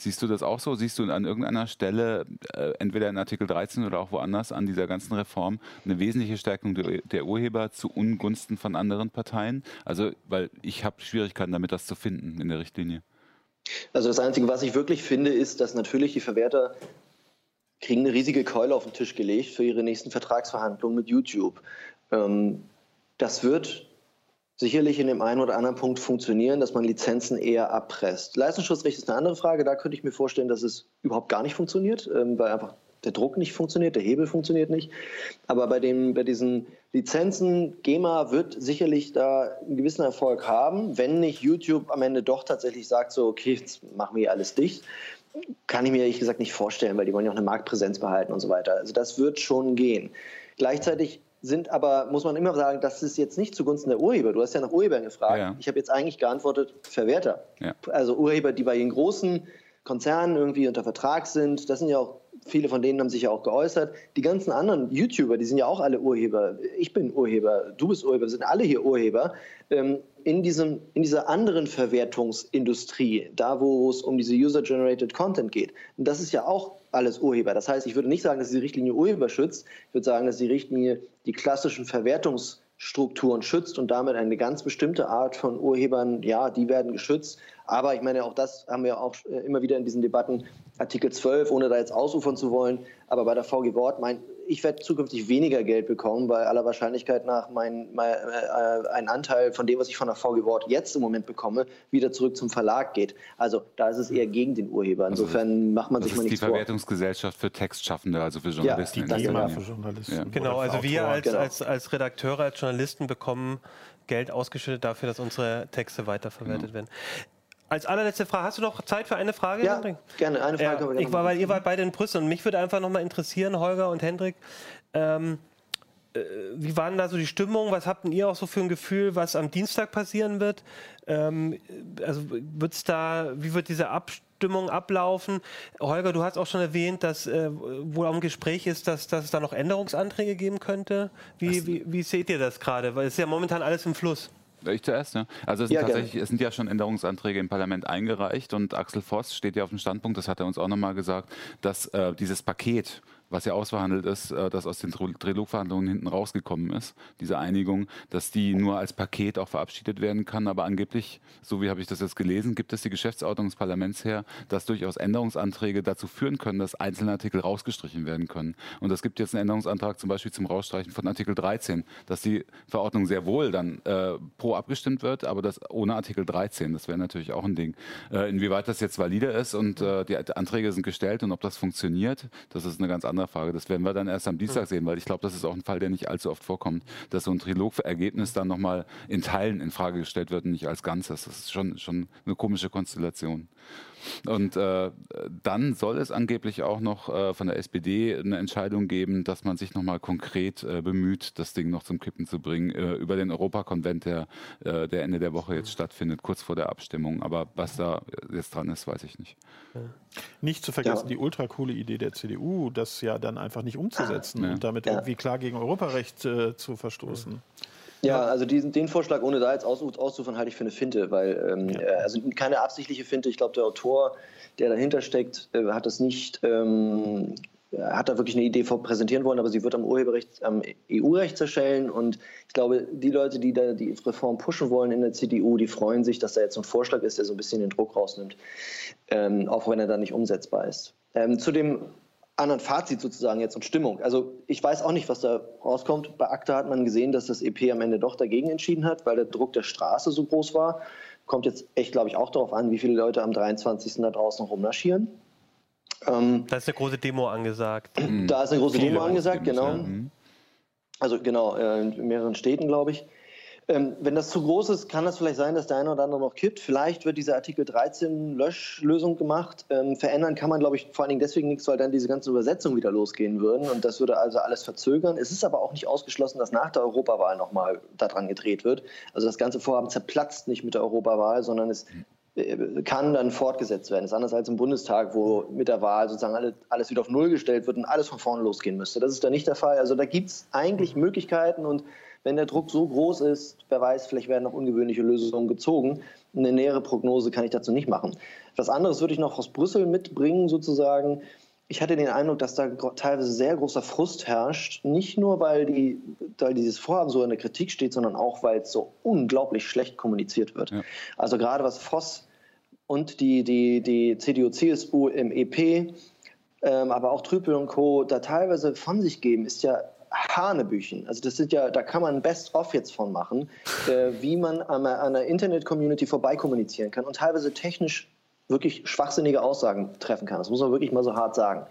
Siehst du das auch so? Siehst du an irgendeiner Stelle, äh, entweder in Artikel 13 oder auch woanders, an dieser ganzen Reform eine wesentliche Stärkung der, der Urheber zu Ungunsten von anderen Parteien? Also, weil ich habe Schwierigkeiten damit, das zu finden in der Richtlinie. Also das Einzige, was ich wirklich finde, ist, dass natürlich die Verwerter kriegen eine riesige Keule auf den Tisch gelegt für ihre nächsten Vertragsverhandlungen mit YouTube. Ähm, das wird sicherlich in dem einen oder anderen Punkt funktionieren, dass man Lizenzen eher abpresst. Leistungsschutzrecht ist eine andere Frage. Da könnte ich mir vorstellen, dass es überhaupt gar nicht funktioniert, ähm, weil einfach der Druck nicht funktioniert, der Hebel funktioniert nicht. Aber bei, dem, bei diesen Lizenzen, GEMA wird sicherlich da einen gewissen Erfolg haben, wenn nicht YouTube am Ende doch tatsächlich sagt, so, okay, jetzt machen wir hier alles dicht. Kann ich mir ehrlich gesagt nicht vorstellen, weil die wollen ja auch eine Marktpräsenz behalten und so weiter. Also das wird schon gehen. Gleichzeitig sind aber, muss man immer sagen, das ist jetzt nicht zugunsten der Urheber. Du hast ja nach Urhebern gefragt. Ja. Ich habe jetzt eigentlich geantwortet, Verwerter. Ja. Also Urheber, die bei den großen Konzernen irgendwie unter Vertrag sind. Das sind ja auch, viele von denen haben sich ja auch geäußert. Die ganzen anderen YouTuber, die sind ja auch alle Urheber. Ich bin Urheber, du bist Urheber, sind alle hier Urheber. Ähm, in, diesem, in dieser anderen Verwertungsindustrie, da wo es um diese User-Generated Content geht, das ist ja auch alles Urheber. Das heißt, ich würde nicht sagen, dass die Richtlinie Urheber schützt. Ich würde sagen, dass die Richtlinie die klassischen Verwertungsstrukturen schützt und damit eine ganz bestimmte Art von Urhebern, ja, die werden geschützt. Aber ich meine, auch das haben wir auch äh, immer wieder in diesen Debatten, Artikel 12, ohne da jetzt ausufern zu wollen. Aber bei der VG Wort, mein, ich werde zukünftig weniger Geld bekommen, bei aller Wahrscheinlichkeit nach mein, mein äh, ein Anteil von dem, was ich von der VG Wort jetzt im Moment bekomme, wieder zurück zum Verlag geht. Also da ist es eher gegen den Urheber. Also Insofern also, macht man sich mal nichts vor. Das ist die Verwertungsgesellschaft für Textschaffende, also für Journalisten. Ja, die GEMA für Journalisten. Ja. Genau, also wir als, genau. als, als Redakteure, als Journalisten bekommen Geld ausgeschüttet dafür, dass unsere Texte weiterverwertet genau. werden. Als allerletzte Frage, hast du noch Zeit für eine Frage, ja, Hendrik? gerne, eine Frage. Ja, ich war, weil ihr wart beide in Brüssel und mich würde einfach noch mal interessieren, Holger und Hendrik, ähm, äh, wie war denn da so die Stimmung? Was habt ihr auch so für ein Gefühl, was am Dienstag passieren wird? Ähm, also wird's da, wie wird diese Abstimmung ablaufen? Holger, du hast auch schon erwähnt, dass äh, wohl am Gespräch ist, dass, dass es da noch Änderungsanträge geben könnte. Wie, wie, wie seht ihr das gerade? Weil es ist ja momentan alles im Fluss. Ich zuerst, ja. Also es sind, ja, tatsächlich, es sind ja schon Änderungsanträge im Parlament eingereicht und Axel Voss steht ja auf dem Standpunkt, das hat er uns auch nochmal gesagt, dass äh, dieses Paket, was ja ausverhandelt ist, äh, das aus den Trilogverhandlungen hinten rausgekommen ist, diese Einigung, dass die nur als Paket auch verabschiedet werden kann. Aber angeblich, so wie habe ich das jetzt gelesen, gibt es die Geschäftsordnung des Parlaments her, dass durchaus Änderungsanträge dazu führen können, dass einzelne Artikel rausgestrichen werden können. Und es gibt jetzt einen Änderungsantrag zum Beispiel zum Rausstreichen von Artikel 13, dass die Verordnung sehr wohl dann äh, pro abgestimmt wird, aber das ohne Artikel 13. Das wäre natürlich auch ein Ding. Äh, inwieweit das jetzt valide ist und äh, die Anträge sind gestellt und ob das funktioniert, das ist eine ganz andere andere Frage. Das werden wir dann erst am Dienstag sehen, weil ich glaube, das ist auch ein Fall, der nicht allzu oft vorkommt, dass so ein Trilog-Ergebnis dann nochmal in Teilen in Frage gestellt wird und nicht als Ganzes. Das ist schon, schon eine komische Konstellation. Und äh, dann soll es angeblich auch noch äh, von der SPD eine Entscheidung geben, dass man sich nochmal konkret äh, bemüht, das Ding noch zum Kippen zu bringen, äh, über den Europakonvent, der, äh, der Ende der Woche jetzt stattfindet, kurz vor der Abstimmung. Aber was da jetzt dran ist, weiß ich nicht. Nicht zu vergessen, ja. die ultra coole Idee der CDU, das ja dann einfach nicht umzusetzen ja. und damit ja. irgendwie klar gegen Europarecht äh, zu verstoßen. Ja, also diesen, den Vorschlag, ohne da jetzt aus, auszufahren, halte ich für eine Finte, weil ähm, ja. Äh, also keine absichtliche Finte. Ich glaube, der Autor, der dahinter steckt, äh, hat das nicht, ähm, hat da wirklich eine Idee präsentieren wollen, aber sie wird am Urheberrecht, am EU-Recht zerschellen. Und ich glaube, die Leute, die da die Reform pushen wollen in der CDU, die freuen sich, dass da jetzt so ein Vorschlag ist, der so ein bisschen den Druck rausnimmt, ähm, auch wenn er da nicht umsetzbar ist. Ähm, zu dem anderen Fazit sozusagen jetzt und Stimmung. Also ich weiß auch nicht, was da rauskommt. Bei ACTA hat man gesehen, dass das EP am Ende doch dagegen entschieden hat, weil der Druck der Straße so groß war. Kommt jetzt echt, glaube ich, auch darauf an, wie viele Leute am 23. da draußen rummarschieren. Ähm, da ist eine große Demo angesagt. Da ist eine große Demo angesagt, genau. Mhm. Also genau, äh, in mehreren Städten, glaube ich. Ähm, wenn das zu groß ist, kann das vielleicht sein, dass der eine oder andere noch kippt. Vielleicht wird diese Artikel 13 Löschlösung gemacht. Ähm, verändern kann man, glaube ich, vor allen Dingen deswegen nichts, weil dann diese ganzen Übersetzungen wieder losgehen würden. Und das würde also alles verzögern. Es ist aber auch nicht ausgeschlossen, dass nach der Europawahl nochmal daran gedreht wird. Also das ganze Vorhaben zerplatzt nicht mit der Europawahl, sondern es äh, kann dann fortgesetzt werden. Das ist anders als im Bundestag, wo mit der Wahl sozusagen alle, alles wieder auf Null gestellt wird und alles von vorne losgehen müsste. Das ist da nicht der Fall. Also da gibt es eigentlich Möglichkeiten und wenn der Druck so groß ist, wer weiß, vielleicht werden noch ungewöhnliche Lösungen gezogen. Eine nähere Prognose kann ich dazu nicht machen. Was anderes würde ich noch aus Brüssel mitbringen, sozusagen. Ich hatte den Eindruck, dass da teilweise sehr großer Frust herrscht. Nicht nur, weil, die, weil dieses Vorhaben so in der Kritik steht, sondern auch, weil es so unglaublich schlecht kommuniziert wird. Ja. Also gerade was Voss und die, die, die CDU-CSU im EP, ähm, aber auch Trüpel und Co. da teilweise von sich geben, ist ja Hanebüchen. Also das sind ja, da kann man Best-of jetzt von machen, äh, wie man an einer Internet-Community vorbeikommunizieren kann und teilweise technisch wirklich schwachsinnige Aussagen treffen kann. Das muss man wirklich mal so hart sagen.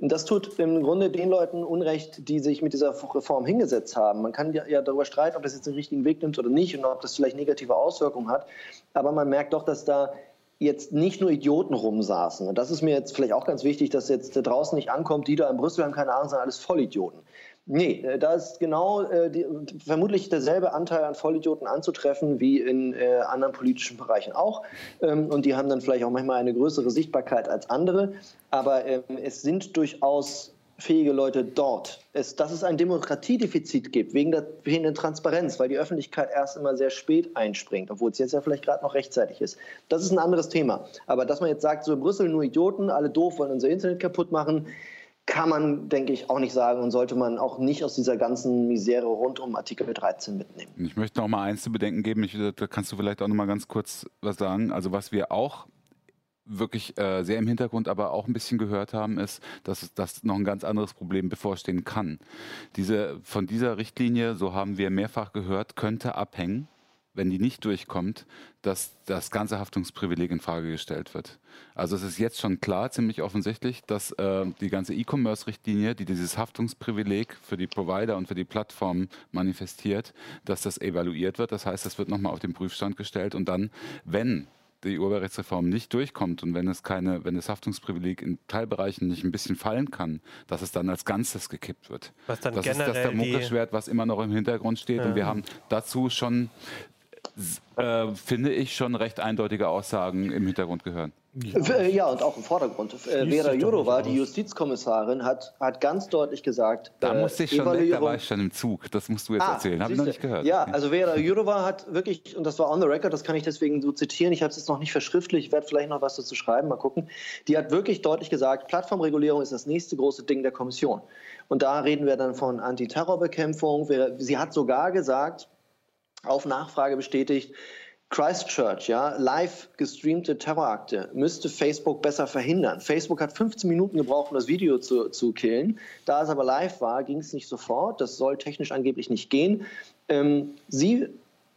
Und das tut im Grunde den Leuten Unrecht, die sich mit dieser Reform hingesetzt haben. Man kann ja, darüber streiten, ob das jetzt den richtigen Weg nimmt oder nicht und ob das vielleicht negative Auswirkungen hat. Aber man merkt doch, dass da jetzt nicht nur Idioten rumsaßen. Und das ist mir jetzt vielleicht auch ganz wichtig, dass jetzt draußen nicht ankommt, die da in Brüssel haben keine Ahnung, sind alles Vollidioten. Nee, äh, da ist genau äh, die, vermutlich derselbe Anteil an Vollidioten anzutreffen wie in äh, anderen politischen Bereichen auch. Ähm, und die haben dann vielleicht auch manchmal eine größere Sichtbarkeit als andere. Aber ähm, es sind durchaus fähige Leute dort. Es, dass es ein Demokratiedefizit gibt, wegen der fehlenden Transparenz, weil die Öffentlichkeit erst immer sehr spät einspringt, obwohl es jetzt ja vielleicht gerade noch rechtzeitig ist. Das ist ein anderes Thema. Aber dass man jetzt sagt, so in Brüssel nur Idioten, alle doof, wollen unser Internet kaputt machen, kann man, denke ich, auch nicht sagen und sollte man auch nicht aus dieser ganzen Misere rund um Artikel 13 mitnehmen. Ich möchte noch mal eins zu bedenken geben, ich, da kannst du vielleicht auch noch mal ganz kurz was sagen. Also was wir auch wirklich äh, sehr im Hintergrund aber auch ein bisschen gehört haben, ist, dass das noch ein ganz anderes Problem bevorstehen kann. Diese, von dieser Richtlinie, so haben wir mehrfach gehört, könnte abhängen, wenn die nicht durchkommt, dass das ganze Haftungsprivileg in Frage gestellt wird. Also es ist jetzt schon klar, ziemlich offensichtlich, dass äh, die ganze E-Commerce-Richtlinie, die dieses Haftungsprivileg für die Provider und für die Plattformen manifestiert, dass das evaluiert wird. Das heißt, das wird nochmal auf den Prüfstand gestellt und dann, wenn die Urheberrechtsreform nicht durchkommt und wenn es keine, wenn das Haftungsprivileg in Teilbereichen nicht ein bisschen fallen kann, dass es dann als Ganzes gekippt wird. Was dann das ist das Damoklesschwert, was immer noch im Hintergrund steht. Ja. Und wir haben dazu schon äh, finde ich, schon recht eindeutige Aussagen im Hintergrund gehören. Ja, ja und auch im Vordergrund. Äh, Vera Jourova, die Justizkommissarin, hat, hat ganz deutlich gesagt, da musste ich schon weg, da war ich schon im Zug. Das musst du jetzt ah, erzählen. Habe ich noch nicht gehört. Ja, also Vera Jourova hat wirklich, und das war on the record, das kann ich deswegen so zitieren, ich habe es jetzt noch nicht verschriftlich, ich werde vielleicht noch was dazu schreiben, mal gucken. Die hat wirklich deutlich gesagt, Plattformregulierung ist das nächste große Ding der Kommission. Und da reden wir dann von Antiterrorbekämpfung. Sie hat sogar gesagt, auf Nachfrage bestätigt, Christchurch, ja, live gestreamte Terrorakte müsste Facebook besser verhindern. Facebook hat 15 Minuten gebraucht, um das Video zu, zu killen. Da es aber live war, ging es nicht sofort. Das soll technisch angeblich nicht gehen. Ähm, sie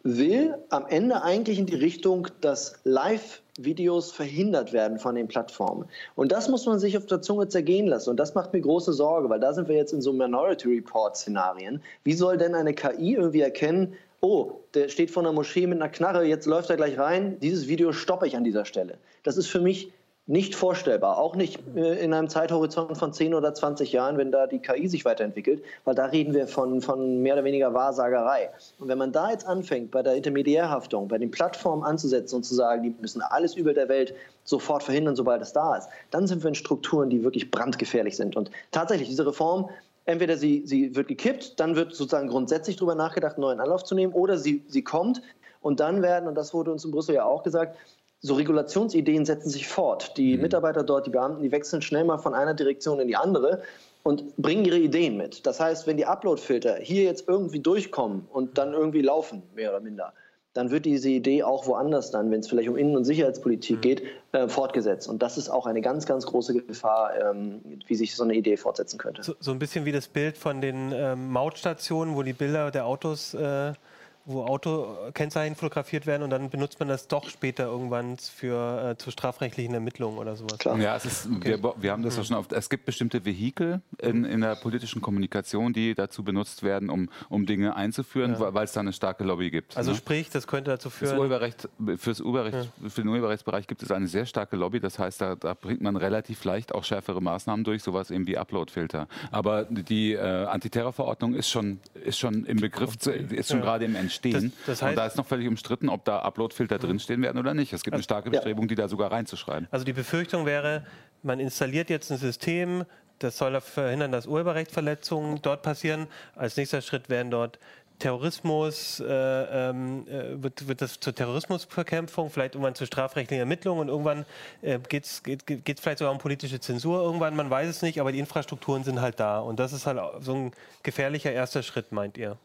will am Ende eigentlich in die Richtung, dass Live-Videos verhindert werden von den Plattformen. Und das muss man sich auf der Zunge zergehen lassen. Und das macht mir große Sorge, weil da sind wir jetzt in so Minority Report-Szenarien. Wie soll denn eine KI irgendwie erkennen, oh, der steht vor einer Moschee mit einer Knarre, jetzt läuft er gleich rein, dieses Video stoppe ich an dieser Stelle. Das ist für mich nicht vorstellbar, auch nicht äh, in einem Zeithorizont von 10 oder 20 Jahren, wenn da die KI sich weiterentwickelt, weil da reden wir von, von mehr oder weniger Wahrsagerei. Und wenn man da jetzt anfängt, bei der Intermediärhaftung, bei den Plattformen anzusetzen und zu sagen, die müssen alles Übel der Welt sofort verhindern, sobald es da ist, dann sind wir in Strukturen, die wirklich brandgefährlich sind. Und tatsächlich, diese Reform, entweder sie, sie wird gekippt, dann wird sozusagen grundsätzlich darüber nachgedacht, einen neuen Anlauf zu nehmen, oder sie, sie kommt und dann werden, und das wurde uns in Brüssel ja auch gesagt, so Regulationsideen setzen sich fort. Die mhm. Mitarbeiter dort, die Beamten, die wechseln schnell mal von einer Direktion in die andere und bringen ihre Ideen mit. Das heißt, wenn die Uploadfilter hier jetzt irgendwie durchkommen und dann irgendwie laufen, mehr oder minder, dann wird diese Idee auch woanders dann, wenn es vielleicht um Innen- und Sicherheitspolitik mhm. geht, äh, fortgesetzt. Und das ist auch eine ganz, ganz große Gefahr, ähm, wie sich so eine Idee fortsetzen könnte. So, so, ein bisschen wie das Bild von den ähm, Mautstationen, wo die Bilder der Autos äh wo Autokennzeichen fotografiert werden und dann benutzt man das doch später irgendwann für äh, zu strafrechtlichen Ermittlungen oder sowas. Klar. Ja, es ist, okay. wir, wir, haben das ja schon oft. Es gibt bestimmte Vehikel in, in der politischen Kommunikation, die dazu benutzt werden, um, um Dinge einzuführen, ja. weil es da eine starke Lobby gibt. Also ne? sprich, das könnte dazu führen. Das Urheberrecht, fürs Urheberrecht, ja. Für den Urheberrechtsbereich gibt es eine sehr starke Lobby. Das heißt, da, da, bringt man relativ leicht auch schärfere Maßnahmen durch, sowas eben wie Uploadfilter. Aber die äh, Antiterrorverordnung ist schon, ist schon im Begriff, zu, ist schon ja. gerade im Entstehen stehen. Das, das heißt, und da ist noch völlig umstritten, ob da Uploadfilter drinstehen werden oder nicht. Es gibt eine starke Bestrebung, die da sogar reinzuschreiben. Also die Befürchtung wäre, man installiert jetzt ein System, das soll verhindern, dass Urheberrechtsverletzungen dort passieren. Als nächster Schritt werden dort Terrorismus, äh, ähm, äh, wird, wird das zur Terrorismusbekämpfung, vielleicht irgendwann zu strafrechtlichen Ermittlungen und irgendwann äh, geht es geht, geht vielleicht sogar um politische Zensur irgendwann, man weiß es nicht, aber die Infrastrukturen sind halt da und das ist halt so ein gefährlicher erster Schritt, meint ihr?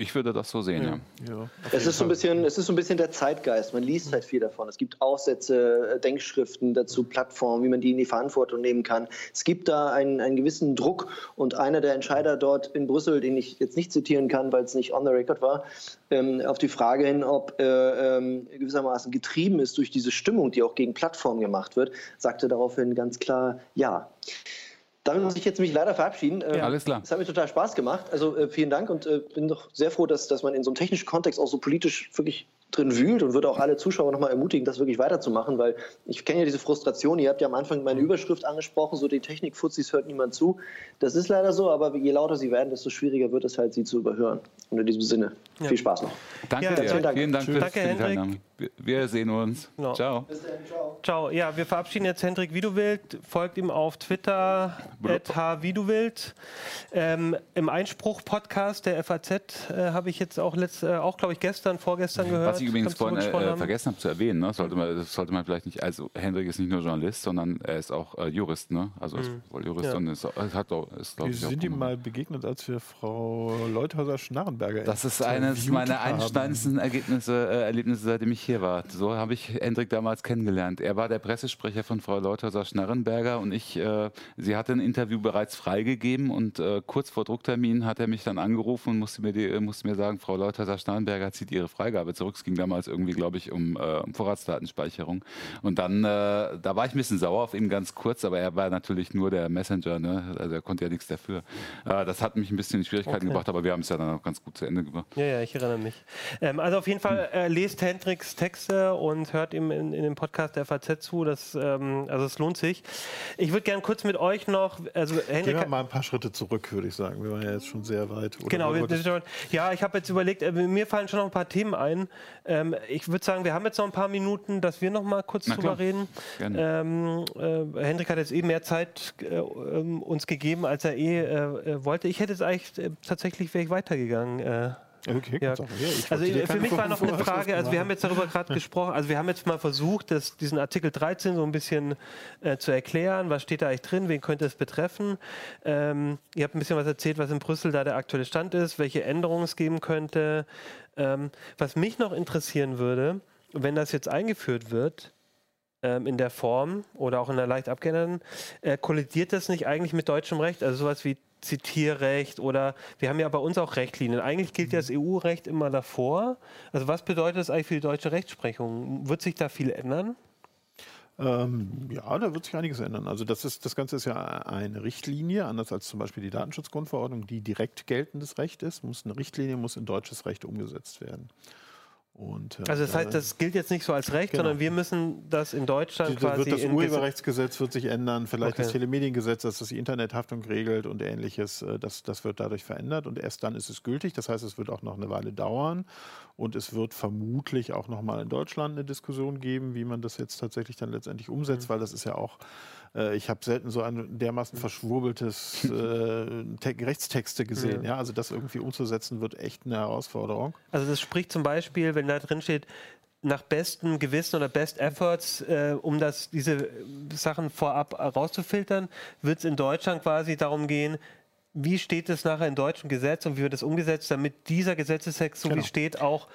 Ich würde das so sehen, ja. ja. ja es, ist so ein bisschen, es ist so ein bisschen der Zeitgeist. Man liest halt viel davon. Es gibt Aufsätze, äh, Denkschriften dazu, Plattformen, wie man die in die Verantwortung nehmen kann. Es gibt da einen, einen gewissen Druck und einer der Entscheider dort in Brüssel, den ich jetzt nicht zitieren kann, weil es nicht on the record war, ähm, auf die Frage hin, ob äh, ähm, gewissermaßen getrieben ist durch diese Stimmung, die auch gegen Plattformen gemacht wird, sagte daraufhin ganz klar ja. Damit muss ich jetzt mich leider verabschieden. Ja, alles klar. Es hat mir total Spaß gemacht. Also äh, vielen Dank und äh, bin doch sehr froh, dass, dass man in so einem technischen Kontext auch so politisch wirklich drin wühlt und würde auch alle Zuschauer nochmal ermutigen, das wirklich weiterzumachen, weil ich kenne ja diese Frustration. Ihr habt ja am Anfang meine Überschrift angesprochen, so die Technik-Fuzis hört niemand zu. Das ist leider so, aber je lauter sie werden, desto schwieriger wird es halt, sie zu überhören. Und in diesem Sinne, ja. viel Spaß noch. Danke ja, dir. Dank. Vielen Dank für, Danke, Teilnahme. Wir sehen uns. Genau. Ciao. Bis dann, ciao. Ciao. Ja, wir verabschieden jetzt Hendrik Wiedewild. Folgt ihm auf Twitter, hwiedewild. Ähm, Im Einspruch-Podcast der FAZ äh, habe ich jetzt auch, letzt, äh, auch glaube ich, gestern, vorgestern gehört. Was ich übrigens vorhin äh, vergessen habe zu erwähnen, ne? sollte, man, das sollte man vielleicht nicht, also Hendrik ist nicht nur Journalist, sondern er ist auch äh, Jurist, ne? also mhm. ist wohl Jurist ja. und ist, hat auch, ist, glaube ich, sind ihm mal begegnet, als wir Frau Leuthäuser-Schnarrenberger Das ist eines meiner einsteinendsten Ergebnisse, äh, Erlebnisse, seitdem ich hier war. So habe ich Hendrik damals kennengelernt. Er war der Pressesprecher von Frau Leuthäuser-Schnarrenberger und ich, äh, sie hatte ein Interview bereits freigegeben und äh, kurz vor Drucktermin hat er mich dann angerufen und musste mir, die, musste mir sagen, Frau Leuthäuser-Schnarrenberger zieht ihre Freigabe zurück. Es ging damals irgendwie, glaube ich, um, äh, um Vorratsdatenspeicherung. Und dann, äh, da war ich ein bisschen sauer auf ihn ganz kurz, aber er war natürlich nur der Messenger, ne? also er konnte ja nichts dafür. Äh, das hat mich ein bisschen in Schwierigkeiten okay. gebracht, aber wir haben es ja dann auch ganz gut zu Ende gebracht. Ja, ja, ich erinnere mich. Ähm, also auf jeden Fall äh, lest Hendricks Texte und hört ihm in, in dem Podcast der FAZ zu. Das, ähm, also es lohnt sich. Ich würde gerne kurz mit euch noch, also Hendrik, Gehen wir mal ein paar Schritte zurück, würde ich sagen. Wir waren ja jetzt schon sehr weit. Oder genau, wir, ja, ich habe jetzt überlegt, äh, mir fallen schon noch ein paar Themen ein. Ähm, ich würde sagen, wir haben jetzt noch ein paar Minuten, dass wir noch mal kurz Na drüber klar. reden. Ähm, äh, Hendrik hat jetzt eh mehr Zeit äh, ähm, uns gegeben, als er eh äh, äh wollte. Ich hätte es eigentlich äh, tatsächlich wäre ich weitergegangen. Okay, ja. also für mich war noch eine Frage, also wir haben jetzt darüber gerade gesprochen, also wir haben jetzt mal versucht, das, diesen Artikel 13 so ein bisschen äh, zu erklären, was steht da eigentlich drin, wen könnte es betreffen. Ähm, ihr habt ein bisschen was erzählt, was in Brüssel da der aktuelle Stand ist, welche Änderungen es geben könnte. Ähm, was mich noch interessieren würde, wenn das jetzt eingeführt wird, ähm, in der Form oder auch in der leicht abgeänderten, äh, kollidiert das nicht eigentlich mit deutschem Recht? Also sowas wie Zitierrecht oder wir haben ja bei uns auch Rechtlinien. Eigentlich gilt ja das EU-Recht immer davor. Also was bedeutet das eigentlich für die deutsche Rechtsprechung? Wird sich da viel ändern? Ähm, ja, da wird sich einiges ändern. Also das, ist, das Ganze ist ja eine Richtlinie, anders als zum Beispiel die Datenschutzgrundverordnung, die direkt geltendes Recht ist. Muss eine Richtlinie muss in deutsches Recht umgesetzt werden. Und, äh, also das heißt, das gilt jetzt nicht so als Recht, genau. sondern wir müssen das in Deutschland die, quasi... Wird das Urheberrechtsgesetz wird sich ändern, vielleicht okay. das Telemediengesetz, das die Internethaftung regelt und ähnliches, äh, das, das wird dadurch verändert und erst dann ist es gültig. Das heißt, es wird auch noch eine Weile dauern und es wird vermutlich auch noch mal in Deutschland eine Diskussion geben, wie man das jetzt tatsächlich dann letztendlich umsetzt, mhm. weil das ist ja auch äh, ich habe selten so ein dermaßen verschwurbeltes <laughs> äh, Rechtstexte gesehen. Ja. ja. also das irgendwie umzusetzen wird echt eine Herausforderung. Also das spricht zum Beispiel, wenn da drin steht, nach bestem Gewissen oder Best Efforts, äh, um das, diese Sachen vorab rauszufiltern, wird es in Deutschland quasi darum gehen, wie steht es nachher im deutschen Gesetz und wie wird es umgesetzt, damit dieser Gesetzestext, so genau. wie steht, auch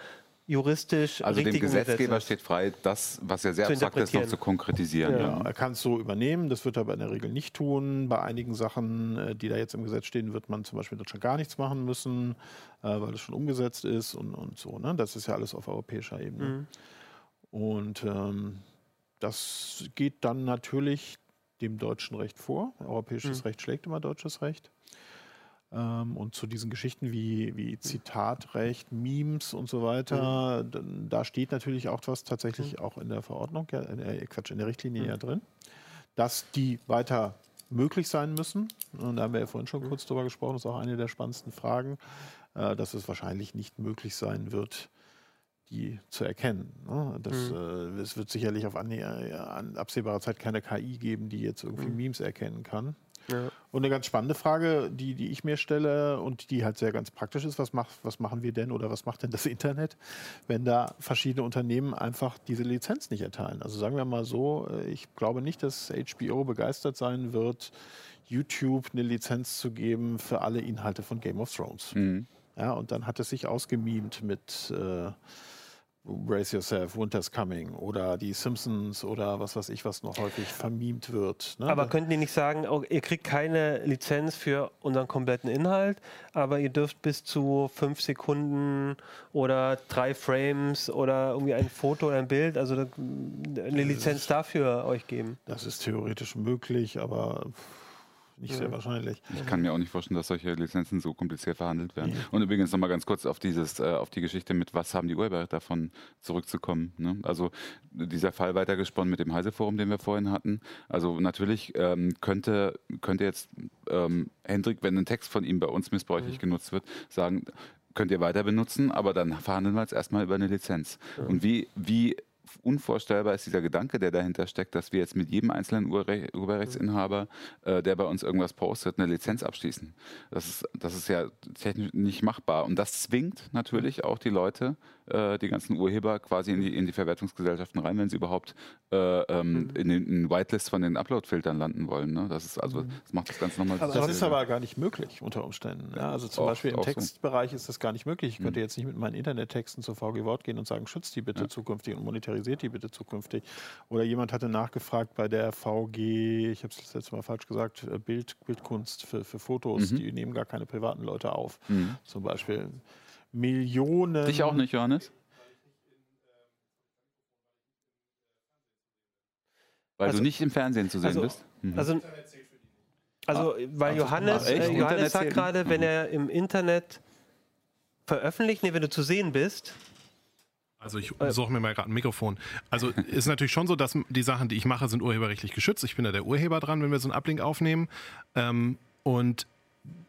juristisch Also dem Gesetzgeber steht frei, das, was ja sehr abstrakt ist, noch zu konkretisieren. Ja. Ja. Er kann es so übernehmen, das wird er aber in der Regel nicht tun. Bei einigen Sachen, äh, die da jetzt im Gesetz stehen, wird man zum Beispiel in Deutschland gar nichts machen müssen, äh, weil es schon umgesetzt ist und, und so. Ne? Das ist ja alles auf europäischer Ebene. Mhm. Und ähm, das geht dann natürlich dem deutschen Recht vor. Europäisches mhm. Recht schlägt immer deutsches Recht. Ähm, und zu diesen Geschichten wie, wie Zitatrecht, Memes und so weiter, mhm. da steht natürlich auch was tatsächlich mhm. auch in der Verordnung, ja, äh, Quatsch, in der Richtlinie mhm. ja drin, dass die weiter möglich sein müssen. Und da haben wir ja vorhin schon mhm. kurz drüber gesprochen, das ist auch eine der spannendsten Fragen, äh, dass es wahrscheinlich nicht möglich sein wird, die zu erkennen. Ne? Das, mhm. äh, es wird sicherlich auf an, an absehbarer Zeit keine KI geben, die jetzt irgendwie mhm. Memes erkennen kann. Ja. Und eine ganz spannende Frage, die, die ich mir stelle und die halt sehr ganz praktisch ist, was, macht, was machen wir denn oder was macht denn das Internet, wenn da verschiedene Unternehmen einfach diese Lizenz nicht erteilen? Also sagen wir mal so, äh, ich glaube nicht, dass HBO begeistert sein wird, YouTube eine Lizenz zu geben für alle Inhalte von Game of Thrones. Mhm. Ja, und dann hat es sich ausgemimt mit äh, Brace Yourself, Winter's Coming oder die Simpsons oder was weiß ich, was noch häufig vermiemt wird. Ne? Aber könnten die nicht sagen, oh, ihr kriegt keine Lizenz für unseren kompletten Inhalt, aber ihr dürft bis zu fünf Sekunden oder drei Frames oder irgendwie ein Foto oder ein Bild, also eine Lizenz dafür euch geben? Das ist theoretisch möglich, aber nicht ja. sehr wahrscheinlich. Ich kann mir auch nicht vorstellen, dass solche Lizenzen so kompliziert verhandelt werden. Ja. Und übrigens nochmal ganz kurz auf dieses, äh, auf die Geschichte mit, was haben die Urheber davon zurückzukommen. Ne? Also dieser Fall weitergesponnen mit dem Heise-Forum, den wir vorhin hatten. Also natürlich ähm, könnte, könnte jetzt ähm, Hendrik, wenn ein Text von ihm bei uns missbräuchlich mhm. genutzt wird, sagen, könnt ihr weiter benutzen, aber dann verhandeln wir jetzt erstmal über eine Lizenz. Mhm. Und wie, wie unvorstellbar ist dieser Gedanke, der dahinter steckt, dass wir jetzt mit jedem einzelnen Urre Urheberrechtsinhaber, äh, der bei uns irgendwas postet, eine Lizenz abschließen. Das ist, das ist ja technisch nicht machbar. Und das zwingt natürlich auch die Leute, äh, die ganzen Urheber quasi in die, in die Verwertungsgesellschaften rein, wenn sie überhaupt äh, ähm, mhm. in den in Whitelist von den Upload-Filtern landen wollen. Ne? Das ist also, mhm. das macht das Ganze nochmal. Das ist aber gar nicht möglich unter Umständen. Ja, also zum auch, Beispiel im Textbereich so. ist das gar nicht möglich. Ich könnte mhm. jetzt nicht mit meinen Internettexten zu VG Wort gehen und sagen, schützt die bitte ja. zukünftig und monetarisiert die bitte zukünftig. Oder jemand hatte nachgefragt bei der VG, ich habe es letzte Mal falsch gesagt, äh, Bild, Bildkunst für, für Fotos, mhm. die nehmen gar keine privaten Leute auf. Mhm. Zum Beispiel. Millionen. Dich auch nicht, Johannes? Weil also, du nicht im Fernsehen zu sehen also, bist? Mhm. Also, also ah, weil also, Johannes, äh, Johannes sagt gerade, wenn mhm. er im Internet veröffentlicht, nee, wenn du zu sehen bist. Also ich äh. suche mir mal gerade ein Mikrofon. Also <laughs> ist natürlich schon so, dass die Sachen, die ich mache, sind urheberrechtlich geschützt. Ich bin da der Urheber dran, wenn wir so einen Uplink aufnehmen. Ähm, und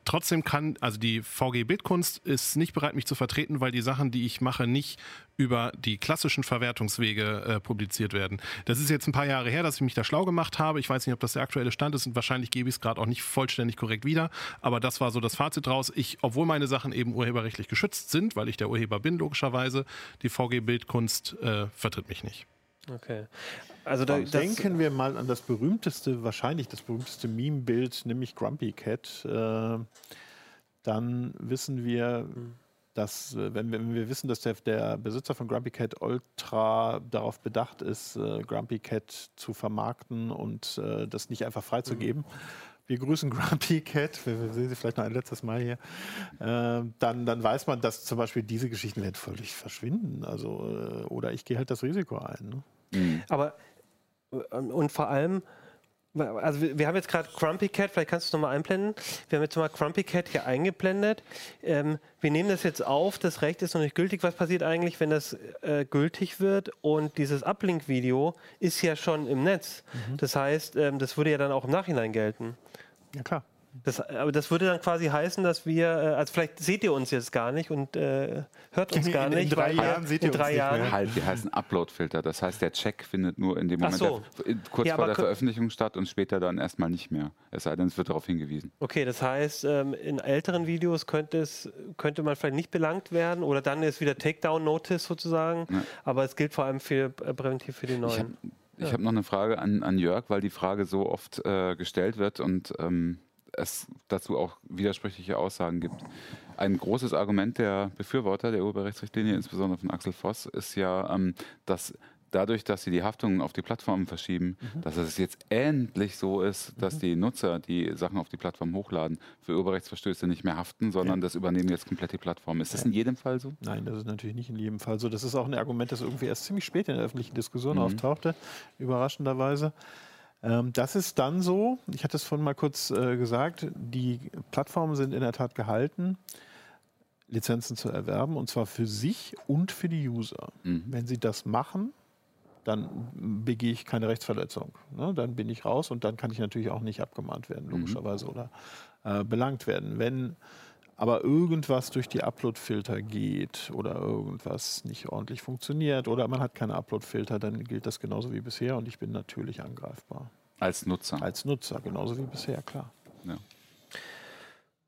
trotzdem kann, also die VG Bildkunst ist nicht bereit, mich zu vertreten, weil die Sachen, die ich mache, nicht über die klassischen Verwertungswege äh, publiziert werden. Das ist jetzt ein paar Jahre her, dass ich mich da schlau gemacht habe. Ich weiß nicht, ob das der aktuelle Stand ist und wahrscheinlich gebe ich es gerade auch nicht vollständig korrekt wieder. Aber das war so das Fazit draus. Ich, obwohl meine Sachen eben urheberrechtlich geschützt sind, weil ich der Urheber bin, logischerweise, die VG Bildkunst äh, vertritt mich nicht. Okay. Also da, denken wir mal an das berühmteste, wahrscheinlich das berühmteste Meme-Bild, nämlich Grumpy Cat. Äh, dann wissen wir, dass, äh, wenn wir, wenn wir wissen, dass der, der, Besitzer von Grumpy Cat ultra darauf bedacht ist, äh, Grumpy Cat zu vermarkten und äh, das nicht einfach freizugeben, mhm wir grüßen Grumpy Cat, wir, wir sehen sie vielleicht noch ein letztes Mal hier, äh, dann, dann weiß man, dass zum Beispiel diese Geschichten werden völlig verschwinden. Also, äh, oder ich gehe halt das Risiko ein. Ne? Mhm. Aber äh, und vor allem, also wir, wir haben jetzt gerade Crumpy Cat, vielleicht kannst du es nochmal einblenden. Wir haben jetzt mal Crumpy Cat hier eingeblendet. Ähm, wir nehmen das jetzt auf, das Recht ist noch nicht gültig. Was passiert eigentlich, wenn das äh, gültig wird? Und dieses Uplink-Video ist ja schon im Netz. Mhm. Das heißt, ähm, das würde ja dann auch im Nachhinein gelten. Ja klar. Das, aber das würde dann quasi heißen, dass wir, äh, also vielleicht seht ihr uns jetzt gar nicht und äh, hört uns gar in, nicht. In drei Jahren seht ihr in drei uns Jahren. nicht mehr. Halt, die heißen Upload-Filter. Das heißt, der Check findet nur in dem Moment so. der, kurz Ja, vor der Veröffentlichung statt und später dann erstmal nicht mehr. Es sei denn, es wird darauf hingewiesen. Okay, das heißt, ähm, in älteren Videos könnte, es, könnte man vielleicht nicht belangt werden oder dann ist wieder Takedown-Notice sozusagen. Ja. Aber es gilt vor allem für, äh, präventiv für die Ich habe neuen. ich hab noch eine Frage an, an Jörg, weil die Frage so oft äh, gestellt wird und ähm, es dazu auch widersprüchliche Aussagen gibt. Ein großes Argument der Befürworter der Urheberrechtsrichtlinie, insbesondere von Axel Voss, ist ja, ähm, dass dadurch, dass sie die Haftungen auf die Plattformen verschieben, dass es jetzt endlich so ist, dass die Nutzer, die Sachen auf die Plattform hochladen, für Urheberrechtsverstöße nicht mehr haften, sondern das übernehmen jetzt komplett die Plattformen. Ist das in jedem Fall so? Nein, das ist natürlich nicht in jedem Fall so. Das ist auch ein Argument, das irgendwie erst ziemlich spät in der öffentlichen Diskussion Mhm. auftauchte, überraschenderweise. Ähm, das ist dann so, ich hatte es vorhin mal kurz äh, gesagt, die Plattformen sind in der Tat gehalten, Lizenzen zu erwerben, und zwar für sich und für die User. Mhm. Wenn sie das machen, dann begehe ich keine Rechtsverletzung. Ne? Dann bin ich raus und dann kann ich natürlich auch nicht abgemahnt werden, logischerweise, oder äh, belangt werden. Wenn aber irgendwas durch die Upload-Filter geht oder irgendwas nicht ordentlich funktioniert oder man hat keine Upload-Filter, dann gilt das genauso wie bisher und ich bin natürlich angreifbar. Als Nutzer. Als Nutzer, genauso wie bisher, klar. Ja.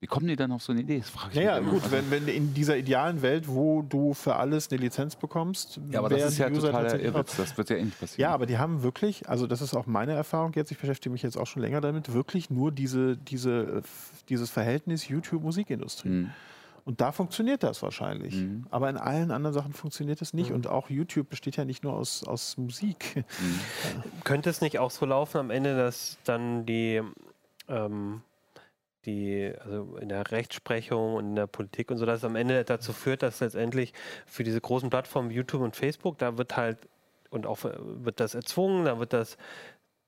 Wie kommen die dann auf so eine Idee? Das frage ich Naja, mich gut, Also- wenn, wenn in dieser idealen Welt, wo du für alles eine Lizenz bekommst, Ja, aber das ist ja User totaler Irrwitz. Das wird ja eh nicht passieren. Ja, aber die haben wirklich, also das ist auch meine Erfahrung jetzt, ich beschäftige mich jetzt auch schon länger damit, wirklich nur diese, diese, dieses Verhältnis YouTube-Musikindustrie. Mhm. Und da funktioniert das wahrscheinlich. Mhm. Aber in allen anderen Sachen funktioniert es nicht. Und auch YouTube besteht ja nicht nur aus, aus Musik. <laughs> Könnte es nicht auch so laufen am Ende, dass dann die, ähm, die, also in der Rechtsprechung und in der Politik und so, dass es am Ende dazu führt, dass letztendlich für diese großen Plattformen YouTube und Facebook, da wird halt und auch äh, wird das erzwungen, da wird das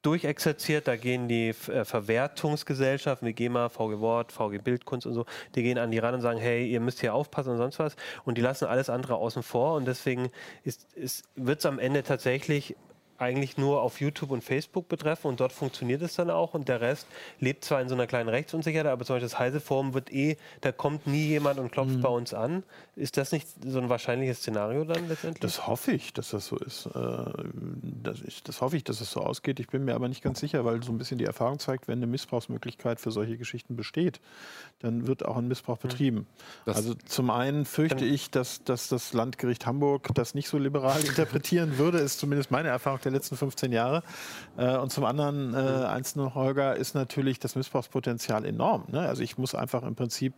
durchexerziert, da gehen die äh, Verwertungsgesellschaften wie GEMA, VG Wort, VG Bildkunst und so, die gehen an die ran und sagen, hey, ihr müsst hier aufpassen und sonst was und die lassen alles andere außen vor und deswegen ist, ist, wird es am Ende tatsächlich eigentlich nur auf YouTube und Facebook betreffen und dort funktioniert es dann auch und der Rest lebt zwar in so einer kleinen Rechtsunsicherheit, aber zum Beispiel das Heise-Forum wird eh, da kommt nie jemand und klopft bei uns an. Ist das nicht so ein wahrscheinliches Szenario dann letztendlich? Das hoffe ich, dass das so ist. Äh, Das, ich, das hoffe ich, dass es so ausgeht. Ich bin mir aber nicht ganz sicher, weil so ein bisschen die Erfahrung zeigt, wenn eine Missbrauchsmöglichkeit für solche Geschichten besteht, dann wird auch ein Missbrauch betrieben. Das- also zum einen fürchte ich, dass, dass das Landgericht Hamburg das nicht so liberal <laughs> interpretieren würde, ist zumindest meine Erfahrung der letzten 15 Jahre. Äh, Und zum anderen, äh, eins noch, Holger, ist natürlich das Missbrauchspotenzial enorm. Ne? Also ich muss einfach im Prinzip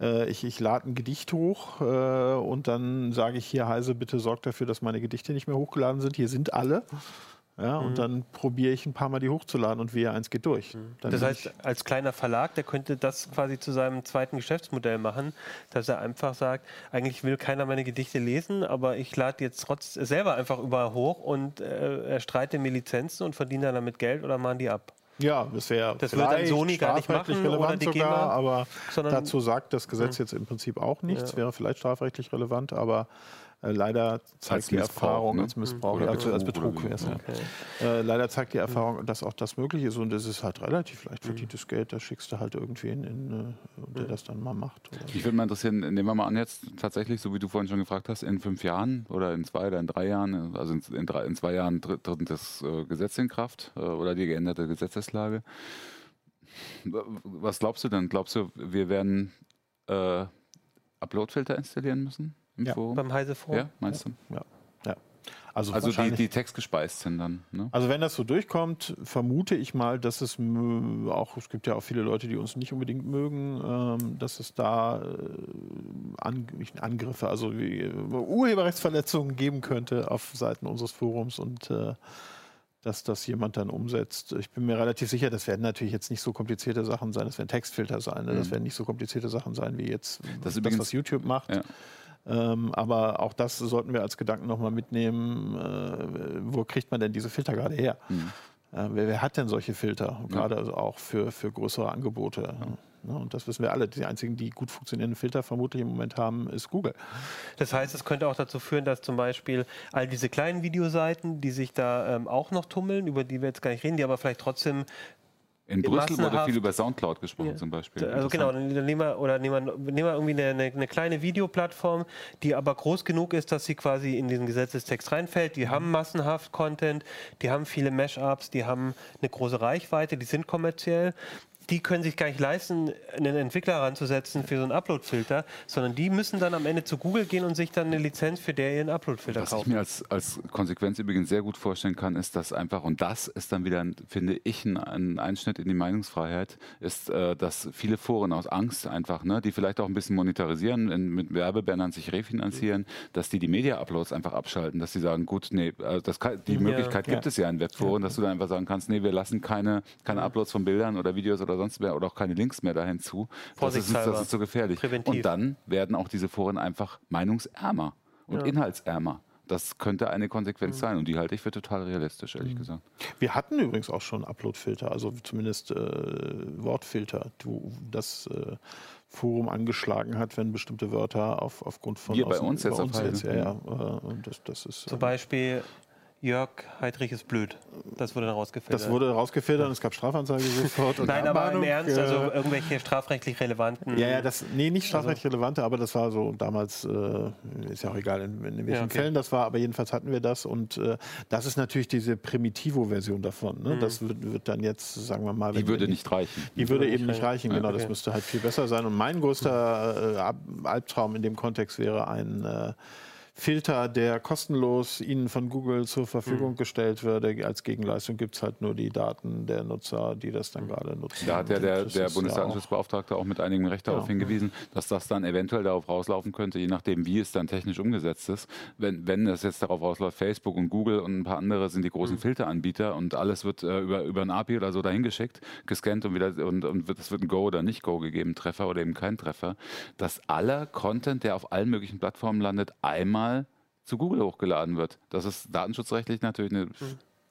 äh, ich, ich lade ein Gedicht hoch äh, und dann sage ich hier, Heise, bitte sorgt dafür, dass meine Gedichte nicht mehr hochgeladen sind. Hier sind alle. Ja, Und dann probiere ich ein paar Mal die hochzuladen und wehe, eins geht durch. Dann Das heißt, als kleiner Verlag, der könnte das quasi zu seinem zweiten Geschäftsmodell machen, dass er einfach sagt, eigentlich will keiner meine Gedichte lesen, aber ich lade jetzt trotz selber einfach überall hoch und äh, erstreite mir Lizenzen und verdiene dann damit Geld oder machen die ab. ja, das wäre Das wird dann vielleicht Sony gar nicht machen oder relevant die sogar, GEMA, aber dazu sagt das Gesetz jetzt im Prinzip auch nichts. Wäre vielleicht strafrechtlich relevant, aber äh, leider zeigt Als die Missbrauch, Erfahrung ne? als Missbrauch, ja, also als Betrug Betrug wäre es ja. Okay. Äh, leider zeigt die Erfahrung, dass auch das möglich ist und es ist halt relativ leicht Mhm. verdientes Geld. Da schickst du halt irgendwen, in, äh, der das dann mal macht. Oder Ich würde mal interessieren, nehmen wir mal an jetzt tatsächlich, so wie du vorhin schon gefragt hast, in fünf Jahren oder in zwei oder in drei Jahren, also in, in, drei, in zwei Jahren tritt, das äh, Gesetz in Kraft äh, oder die geänderte Gesetzeslage. Was glaubst du denn? Glaubst du, wir werden äh, Uploadfilter installieren müssen Ja. Forum? Beim Heise Forum? Ja, meinst du? ja. ja. Also, Also die, die textgespeist sind dann, ne? Also wenn das so durchkommt, vermute ich mal, dass es auch, es gibt ja auch viele Leute, die uns nicht unbedingt mögen, ähm, dass es da äh, An Angriffe, also wie, äh, Urheberrechtsverletzungen geben könnte auf Seiten unseres Forums und äh, dass das jemand dann umsetzt. Ich bin mir relativ sicher, das werden natürlich jetzt nicht so komplizierte Sachen sein, das werden Textfilter sein, ne? das mhm. werden nicht so komplizierte Sachen sein wie jetzt das, das was YouTube macht. Ja. Ähm, aber auch das sollten wir als Gedanken nochmal mitnehmen. Äh, wo kriegt man denn diese Filter gerade her? Mhm. Äh, wer, wer, hat denn solche Filter? Gerade ja. also auch für, für größere Angebote. Ja. Ne, und das wissen wir alle. Die einzigen, die gut funktionierenden Filter vermutlich im Moment haben, ist Google. Das heißt, es könnte auch dazu führen, dass zum Beispiel all diese kleinen Videoseiten, die sich da ähm, auch noch tummeln, über die wir jetzt gar nicht reden, die aber vielleicht trotzdem in Brüssel wurde viel über Soundcloud gesprochen ja. zum Beispiel. Also genau, dann nehmen wir, oder nehmen wir, nehmen wir irgendwie eine, eine, kleine Videoplattform, die aber groß genug ist, dass sie quasi in diesen Gesetzestext reinfällt. Die mhm. haben massenhaft Content, die haben viele Mashups, die haben eine große Reichweite, die sind kommerziell die können sich gar nicht leisten, einen Entwickler ranzusetzen für so einen Upload-Filter, sondern die müssen dann am Ende zu Google gehen und sich dann eine Lizenz für der ihren Upload-Filter kaufen. Was ich mir als, als Konsequenz übrigens sehr gut vorstellen kann, ist, dass einfach, und das ist dann wieder, finde ich, ein, ein Einschnitt in die Meinungsfreiheit, ist, äh, dass viele Foren aus Angst einfach, ne, die vielleicht auch ein bisschen monetarisieren, in, mit Werbebannern sich refinanzieren, dass die die Media-Uploads einfach abschalten, dass sie sagen, gut, nee, also das kann, die ja, Möglichkeit ja. gibt es ja in Webforen, ja. dass du dann einfach sagen kannst, nee, wir lassen keine, keine Uploads von Bildern oder Videos oder sonst mehr oder auch keine Links mehr dahin zu. Das ist, das ist so gefährlich. Präventiv. Und dann werden auch diese Foren einfach meinungsärmer und ja. inhaltsärmer. Das könnte eine Konsequenz mhm. sein und die halte ich für total realistisch, ehrlich mhm. gesagt. Wir hatten übrigens auch schon Upload-Filter, also zumindest äh, Wortfilter, du, das äh, Forum angeschlagen hat, wenn bestimmte Wörter auf, aufgrund von. Wir bei uns jetzt auf jetzt, ja, ja, äh, das, das ist, Zum Beispiel Jörg Heidrich ist blöd. Das wurde dann rausgefiltert. Das wurde rausgefiltert und es gab Strafanzeige sofort. <laughs> Nein, aber im Ernst, also irgendwelche strafrechtlich relevanten. Ja, ja, das, nee, nicht strafrechtlich also. relevante, aber das war so damals, äh, ist ja auch egal, in, in welchen ja, okay. Fällen das war, aber jedenfalls hatten wir das und äh, das ist natürlich diese Primitivo-Version davon. Ne? Mhm. Das wird, wird, dann jetzt, sagen wir mal. Die würde nicht reichen. Die, die würde, würde eben nicht reichen, genau. Okay. Das müsste halt viel besser sein. Und mein größter äh, Albtraum in dem Kontext wäre ein äh, Filter, der kostenlos Ihnen von Google zur Verfügung mhm. gestellt würde. Als Gegenleistung gibt es halt nur die Daten der Nutzer, die das dann gerade nutzen. Da hat ja der, der Bundesdatenschutzbeauftragte auch, auch mit einigem Recht darauf ja. hingewiesen, dass das dann eventuell darauf rauslaufen könnte, je nachdem, wie es dann technisch umgesetzt ist. Wenn, wenn es jetzt darauf rausläuft, Facebook und Google und ein paar andere sind die großen mhm. Filteranbieter und alles wird äh, über, über ein API oder so dahin geschickt, gescannt und wieder und, und wird, es wird ein Go oder nicht Go gegeben, Treffer oder eben kein Treffer, dass aller Content, der auf allen möglichen Plattformen landet, einmal zu Google hochgeladen wird. Das ist datenschutzrechtlich natürlich eine mhm.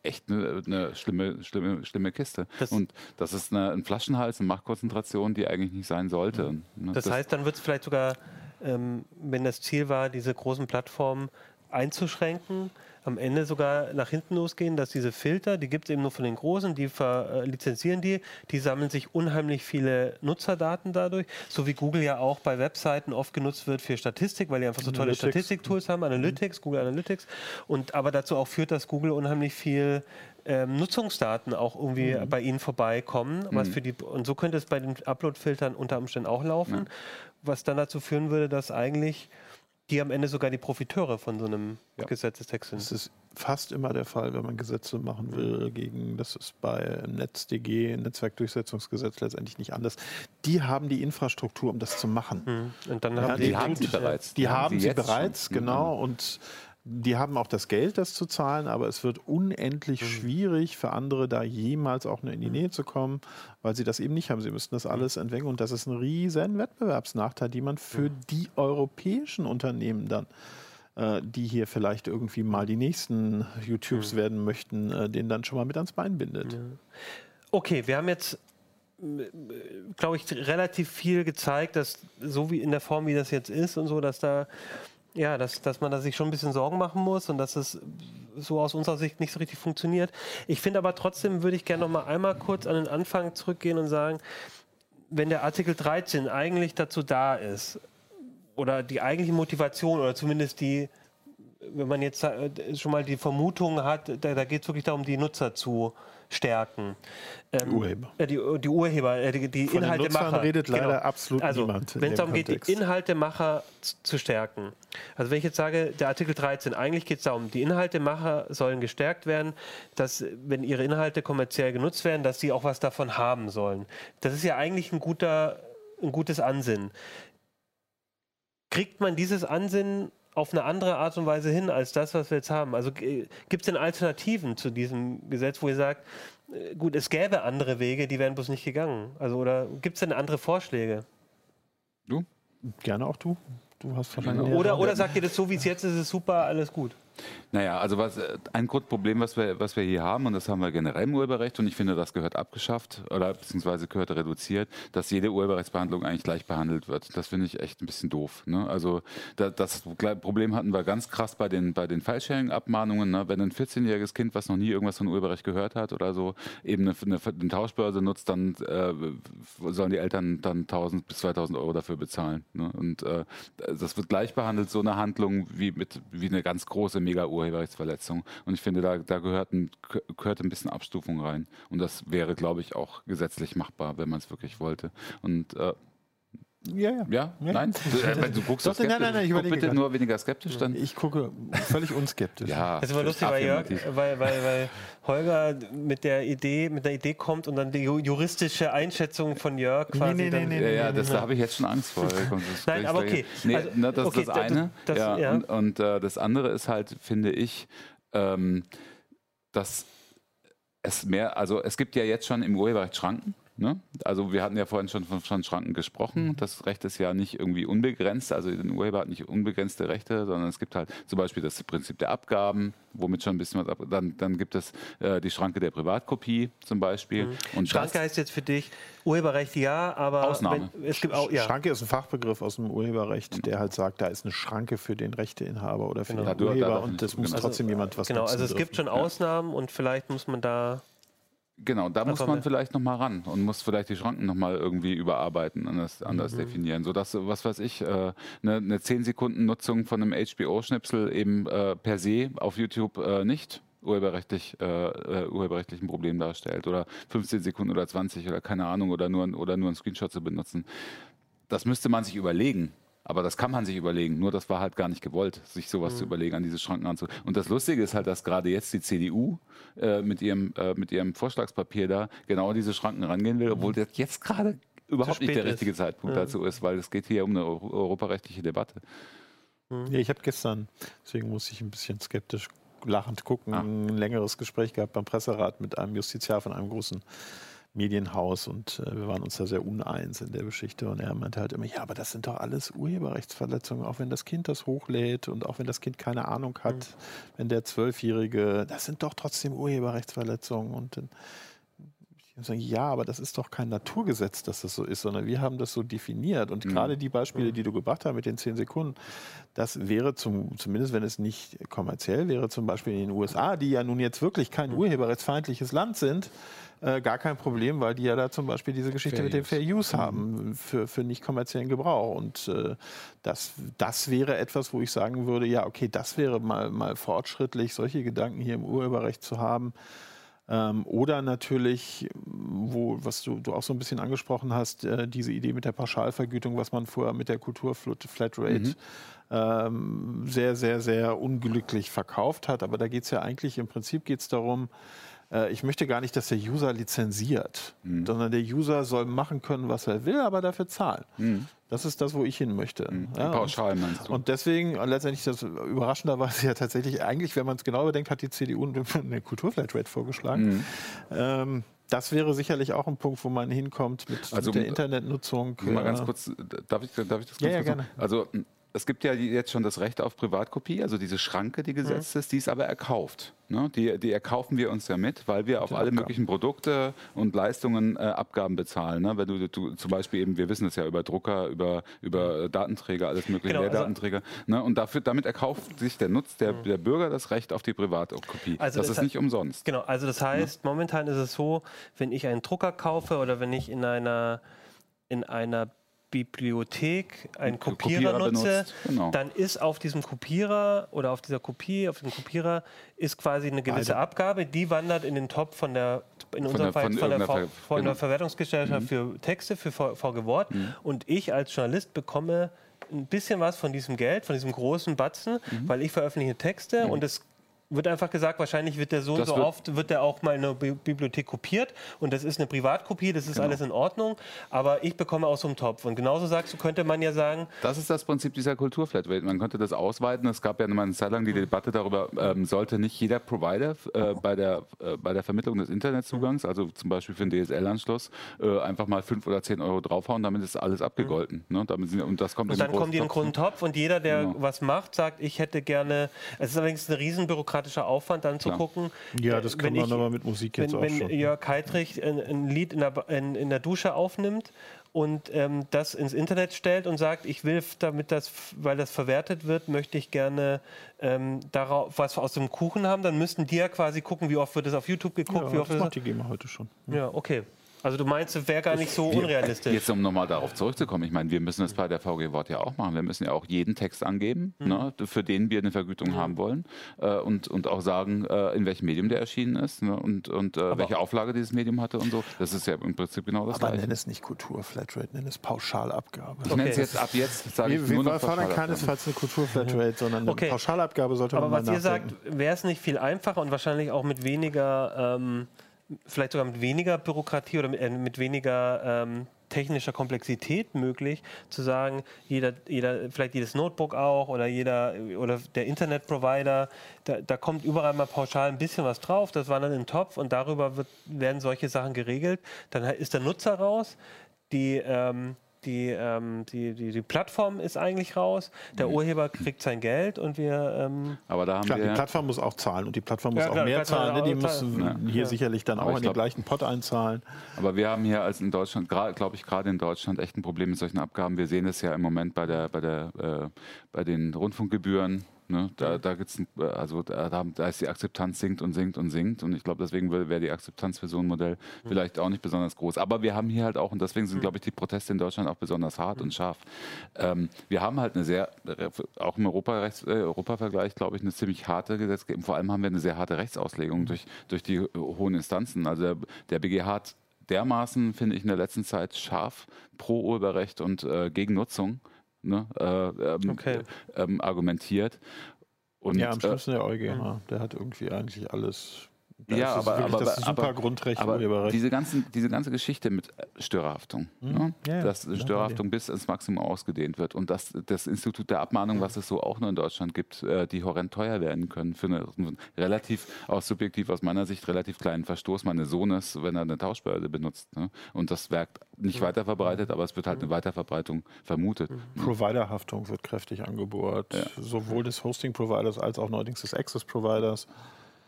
echt eine, eine, schlimme, schlimme, schlimme Kiste. Das und das ist eine, ein Flaschenhals, eine Machtkonzentration, die eigentlich nicht sein sollte. Mhm. Das, das, heißt, dann wird es vielleicht sogar, ähm, wenn das Ziel war, diese großen Plattformen einzuschränken, am Ende sogar nach hinten losgehen, dass diese Filter, die gibt es eben nur von den Großen, die äh, lizenzieren die, die sammeln sich unheimlich viele Nutzerdaten dadurch, so wie Google ja auch bei Webseiten oft genutzt wird für Statistik, weil die einfach so tolle Statistiktools haben, Analytics, mhm. Google Analytics, und aber dazu auch führt, dass Google unheimlich viel ähm, Nutzungsdaten auch irgendwie mhm. bei ihnen vorbeikommen, was mhm. für die und so könnte es bei den Upload-Filtern unter Umständen auch laufen, ja. was dann dazu führen würde, dass eigentlich die am Ende sogar die Profiteure von so einem ja. Gesetzestext sind. Das ist fast immer der Fall, wenn man Gesetze machen will gegen, das ist bei NetzDG, Netzwerkdurchsetzungsgesetz letztendlich nicht anders. Die haben die Infrastruktur, um das zu machen. Mhm. Und dann ja, haben die, die haben sie bereits. Die, die haben, haben sie bereits, schon. genau. Mhm. Und die haben auch das Geld, das zu zahlen, aber es wird unendlich mhm. schwierig für andere, da jemals auch nur in die Nähe zu kommen, weil sie das eben nicht haben. Sie müssten das alles entwickeln und das ist ein riesen Wettbewerbsnachteil, die man für die europäischen Unternehmen dann äh, die hier vielleicht irgendwie mal die nächsten YouTubes mhm. werden möchten, äh, den dann schon mal mit ans Bein bindet. Ja. Okay, wir haben jetzt glaube ich, relativ viel gezeigt, dass so wie in der Form, wie das jetzt ist und so, dass da ja, dass, dass man da sich schon ein bisschen Sorgen machen muss und dass es so aus unserer Sicht nicht so richtig funktioniert. Ich finde aber trotzdem, würde ich gerne noch mal einmal kurz an den Anfang zurückgehen und sagen, wenn der Artikel 13 eigentlich dazu da ist, oder die eigentliche Motivation, oder zumindest die, wenn man jetzt äh, schon mal die Vermutung hat, da, da geht es wirklich darum, die Nutzer zu stärken. Ähm, Urheber. Äh, die, die, Urheber, äh, die, die Inhaltemacher. redet leider genau. absolut also, niemand. Wenn es darum geht, die Inhaltemacher zu stärken. Also wenn ich jetzt sage, der Artikel 13, eigentlich geht es darum, die Inhaltemacher sollen gestärkt werden, dass wenn ihre Inhalte kommerziell genutzt werden, dass sie auch was davon haben sollen. Das ist ja eigentlich ein guter, ein gutes Ansinnen. Kriegt man dieses Ansinnen auf eine andere Art und Weise hin als das, was wir jetzt haben? Also gibt es denn Alternativen zu diesem Gesetz, wo ihr sagt, äh, gut, es gäbe andere Wege, die wären bloß nicht gegangen? Also oder gibt es denn andere Vorschläge? Du? Gerne auch du. Du hast wahrscheinlich. Oder, oder sagt ihr das so, wie es jetzt ist, ist super, alles gut? Naja, also was, äh, ein Grundproblem, was wir, was wir hier haben, und das haben wir generell im Urheberrecht, und ich finde, das gehört abgeschafft oder beziehungsweise gehört reduziert, dass jede Urheberrechtsbehandlung eigentlich gleich behandelt wird. Das finde ich echt ein bisschen doof. Ne? Also da, das Problem hatten wir ganz krass bei den, bei den File-Sharing-Abmahnungen. Ne? Wenn ein 14-jähriges Kind, was noch nie irgendwas von Urheberrecht gehört hat oder so, eben eine, eine, eine Tauschbörse nutzt, dann äh, sollen die Eltern dann 1000 bis 2000 Euro dafür bezahlen. Ne? Und äh, das wird gleich behandelt, so eine Handlung wie, mit, wie eine ganz große mega Urheberrechtsverletzung. Und ich finde, da, da gehört, ein, gehört ein bisschen Abstufung rein. Und das wäre, glaube ich, auch gesetzlich machbar, wenn man es wirklich wollte. Und äh, ja, ja. Ja? ja? Nein? Du, äh, du guckst Doch, skeptisch. Nein, nein, nein, ich Guck bitte nur weniger skeptisch dann. Ich gucke völlig unskeptisch. ja, das ist immer lustig, weil, Jörg, weil, weil, weil Holger mit der Idee, mit der Idee kommt und dann die juristische Einschätzung von Jörg quasi. Nee, nee, nee, nee, ja, ja, das, da habe ich jetzt schon Angst vor. <laughs> nein, aber okay. Nee, also, na, das okay, ist das eine. Das, ja, ja. Und, und äh, das andere ist halt, finde ich, ähm, dass es mehr, also es gibt ja jetzt schon im Urheberrecht Schranken. Ne? Also wir hatten ja vorhin schon von, von Schranken gesprochen. Mhm. Das Recht ist ja nicht irgendwie unbegrenzt. Also ein Urheber hat nicht unbegrenzte Rechte, sondern es gibt halt zum Beispiel das Prinzip der Abgaben, womit schon ein bisschen was ab. Dann, dann gibt es äh, die Schranke der Privatkopie zum Beispiel. Mhm. Und Schranke das, heißt jetzt für dich Urheberrecht ja, aber Ausnahme. Wenn, es gibt auch, ja. Schranke ist ein Fachbegriff aus dem Urheberrecht, der halt sagt, da ist eine Schranke für den Rechteinhaber oder für genau. den Urheber und das muss genau. trotzdem also, jemand was Genau, also es dürfen. gibt schon Ausnahmen ja. und vielleicht muss man da Genau, da muss man vielleicht nochmal ran und muss vielleicht die Schranken nochmal irgendwie überarbeiten, anders, anders mhm. definieren, sodass, was weiß ich, äh, eine, eine 10 Sekunden Nutzung von einem HBO-Schnipsel eben äh, per se auf YouTube äh, nicht urheberrechtlich, äh, urheberrechtlichen Problem darstellt oder 15 Sekunden oder 20 oder keine Ahnung oder nur, oder nur ein Screenshot zu benutzen. Das müsste man sich überlegen. Aber das kann man sich überlegen. Nur das war halt gar nicht gewollt, sich sowas mhm. zu überlegen, an diese Schranken anzu. Und das Lustige ist halt, dass gerade jetzt die CDU äh, mit, ihrem, äh, mit ihrem Vorschlagspapier da genau diese Schranken rangehen will, obwohl das jetzt gerade überhaupt nicht der richtige ist. Zeitpunkt ja. dazu ist, weil es geht hier um eine europarechtliche Debatte. Mhm. Ja, ich habe gestern, deswegen muss ich ein bisschen skeptisch lachend gucken, ah. ein längeres Gespräch gehabt beim Presserat mit einem Justiziar von einem großen Medienhaus und äh, wir waren uns da sehr uneins in der Geschichte und er meinte halt immer, ja, aber das sind doch alles Urheberrechtsverletzungen, auch wenn das Kind das hochlädt und auch wenn das Kind keine Ahnung hat, mhm. wenn der Zwölfjährige, das sind doch trotzdem Urheberrechtsverletzungen und dann sage, ja, aber das ist doch kein Naturgesetz, dass das so ist, sondern wir haben das so definiert. Und mhm. gerade die Beispiele, die du gebracht hast mit den zehn Sekunden, das wäre zum, zumindest wenn es nicht kommerziell wäre, zum Beispiel in den USA, die ja nun jetzt wirklich kein mhm. urheberrechtsfeindliches Land sind, äh, gar kein Problem, weil die ja da zum Beispiel diese Geschichte Fair mit dem Fair Use mhm. haben für, für nicht kommerziellen Gebrauch. Und äh, das, das wäre etwas, wo ich sagen würde, ja, okay, das wäre mal, mal fortschrittlich, solche Gedanken hier im Urheberrecht zu haben. Ähm, oder natürlich, wo, was du, du, auch so ein bisschen angesprochen hast, äh, diese Idee mit der Pauschalvergütung, was man vorher mit der Kulturflatrate mhm. ähm, sehr, sehr, sehr unglücklich verkauft hat. Aber da geht es ja eigentlich, im Prinzip geht es darum, ich möchte gar nicht, dass der User lizenziert, mhm. sondern der User soll machen können, was er will, aber dafür zahlen. Mhm. Das ist das, wo ich hin möchte. Mhm. Ja, Pauschal meinst du? Und deswegen, letztendlich, das überraschenderweise ja tatsächlich, eigentlich, wenn man es genau überdenkt, hat die CDU <laughs> eine Kulturflatrate vorgeschlagen. Mhm. Ähm, das wäre sicherlich auch ein Punkt, wo man hinkommt mit, also, mit der Internetnutzung. Mal ganz kurz, darf ich, darf ich das ganz ja, ja, gerne. Also es gibt ja jetzt schon das Recht auf Privatkopie, also diese Schranke, die gesetzt mhm. ist, die ist aber erkauft. Ne? Die, die erkaufen wir uns ja mit, weil wir auf alle Abgaben. möglichen Produkte und Leistungen äh, Abgaben bezahlen. Ne? Wenn du, du, zum Beispiel eben, wir wissen es ja über Drucker, über, über Datenträger, alles mögliche, genau, Lehrdatenträger. Also, ne? Und dafür, damit erkauft sich der Nutz, der, mhm. der Bürger das Recht auf die Privatkopie. Also das, das ist nicht umsonst. Genau, also das heißt, ja? momentan ist es so, wenn ich einen Drucker kaufe oder wenn ich in einer in einer Bibliothek einen Kopierer, Kopierer nutze, genau. dann ist auf diesem Kopierer oder auf dieser Kopie, auf dem Kopierer ist quasi eine gewisse Alter. Abgabe, die wandert in den Top von der, in von unserem der, Fall von, von, der, Ver, von genau. der Verwertungsgesellschaft mhm. für Texte, für VG Wort. Mhm. Und ich als Journalist bekomme ein bisschen was von diesem Geld, von diesem großen Batzen, mhm. weil ich veröffentliche Texte mhm. und es wird einfach gesagt, wahrscheinlich wird der so und so oft, wird der auch mal in der Bibliothek kopiert und das ist eine Privatkopie, das ist genau. alles in Ordnung, aber ich bekomme aus so einem Topf. Und genauso sagst du, könnte man ja sagen... Das ist das Prinzip dieser Kulturflatrate. Man könnte das ausweiten. Es gab ja mal eine Zeit lang die Debatte darüber, ähm, sollte nicht jeder Provider äh, bei, der, äh, bei der Vermittlung des Internetzugangs, also zum Beispiel für den DSL-Anschluss, äh, einfach mal 5 oder 10 Euro draufhauen, damit ist alles abgegolten. Ne? Damit sind, und das kommt und dann kommen die in den großen Topf und jeder, der genau. was macht, sagt, ich hätte gerne... Es ist allerdings eine riesen bürokratischer Aufwand, dann zu Klar. gucken. Ja, das kann man ich, aber mit Musik jetzt wenn, auch wenn schon. Jörg Heitrich ein, ein Lied in der, in, in der Dusche aufnimmt und ähm, das ins Internet stellt und sagt, ich will, damit das, weil das verwertet wird, möchte ich gerne ähm, darauf was aus dem Kuchen haben, dann müssten die ja quasi gucken, wie oft wird das auf YouTube geguckt, ja, wie oft das macht die GEMA heute schon. Ja, okay. Also du meinst, es wäre gar nicht so wir, unrealistisch. Jetzt um nochmal darauf zurückzukommen, ich meine, wir müssen das bei der VG Wort ja auch machen. Wir müssen ja auch jeden Text angeben, mhm. ne, für den wir eine Vergütung mhm. haben wollen äh, und, und auch sagen, äh, in welchem Medium der erschienen ist ne, und, und äh, welche Auflage dieses Medium hatte und so. Das ist ja im Prinzip genau das Aber nenn es nicht Kulturflatrate, nenn es Pauschalabgabe. Ich okay. nenne es jetzt ab jetzt, sage ich Wir, wir fordern keinesfalls eine Kulturflatrate, sondern eine okay. Pauschalabgabe sollte Aber man Aber was ihr sagt, wäre es nicht viel einfacher und wahrscheinlich auch mit weniger... Ähm, vielleicht sogar mit weniger Bürokratie oder mit, äh, mit weniger ähm, technischer Komplexität möglich, zu sagen, jeder, jeder, vielleicht jedes Notebook auch oder jeder oder der Internetprovider, da, da kommt überall mal pauschal ein bisschen was drauf, das war dann im Topf und darüber wird, werden solche Sachen geregelt. Dann ist der Nutzer raus, die ähm, die, ähm, die, die, die, Plattform ist eigentlich raus, der mhm. Urheber kriegt sein Geld und wir. Ähm aber da haben klar, wir die Plattform muss auch zahlen und die Plattform muss ja, klar, auch mehr zahlen. Ne? Die müssen ja. hier ja. sicherlich dann aber auch in glaub, den gleichen Pot einzahlen. Aber wir haben hier als in Deutschland, glaube ich, gerade in Deutschland echt ein Problem mit solchen Abgaben. Wir sehen es ja im Moment bei, der, bei, der, äh, bei den Rundfunkgebühren Ne? Da, da, gibt's ein, also da, da ist die Akzeptanz sinkt und sinkt und sinkt. Und ich glaube, deswegen wäre die Akzeptanz für so ein Modell mhm. vielleicht auch nicht besonders groß. Aber wir haben hier halt auch, und deswegen sind, mhm. glaube ich, die Proteste in Deutschland auch besonders hart mhm. und scharf. Ähm, wir haben halt eine sehr, auch im Europarechts, äh, Europavergleich, glaube ich, eine ziemlich harte Gesetzgebung. Vor allem haben wir eine sehr harte Rechtsauslegung mhm. durch, durch die hohen Instanzen. Also der, der BGH hat dermaßen, finde ich, in der letzten Zeit scharf pro Urheberrecht und äh, gegen Nutzung ne, äh, ähm, okay. ähm, argumentiert. Und, ja, am Schluss äh, der EuGH, der hat irgendwie eigentlich alles da ja, aber, aber, das super aber, Grundrecht, aber diese, ganzen, diese ganze Geschichte mit Störerhaftung, mhm. ne? ja, dass Störerhaftung bis ins Maximum ausgedehnt wird und dass das Institut der Abmahnung, was es so auch nur in Deutschland gibt, äh, die horrend teuer werden können für eine, relativ, aus subjektiv aus meiner Sicht, relativ kleinen Verstoß meines Sohnes, wenn er eine Tauschbehörde benutzt. Ne? Und das Werk nicht weiter verbreitet, aber es wird halt eine Weiterverbreitung vermutet. Ne? Providerhaftung wird kräftig angebohrt, ja. sowohl des Hosting-Providers als auch neuerdings des Access-Providers.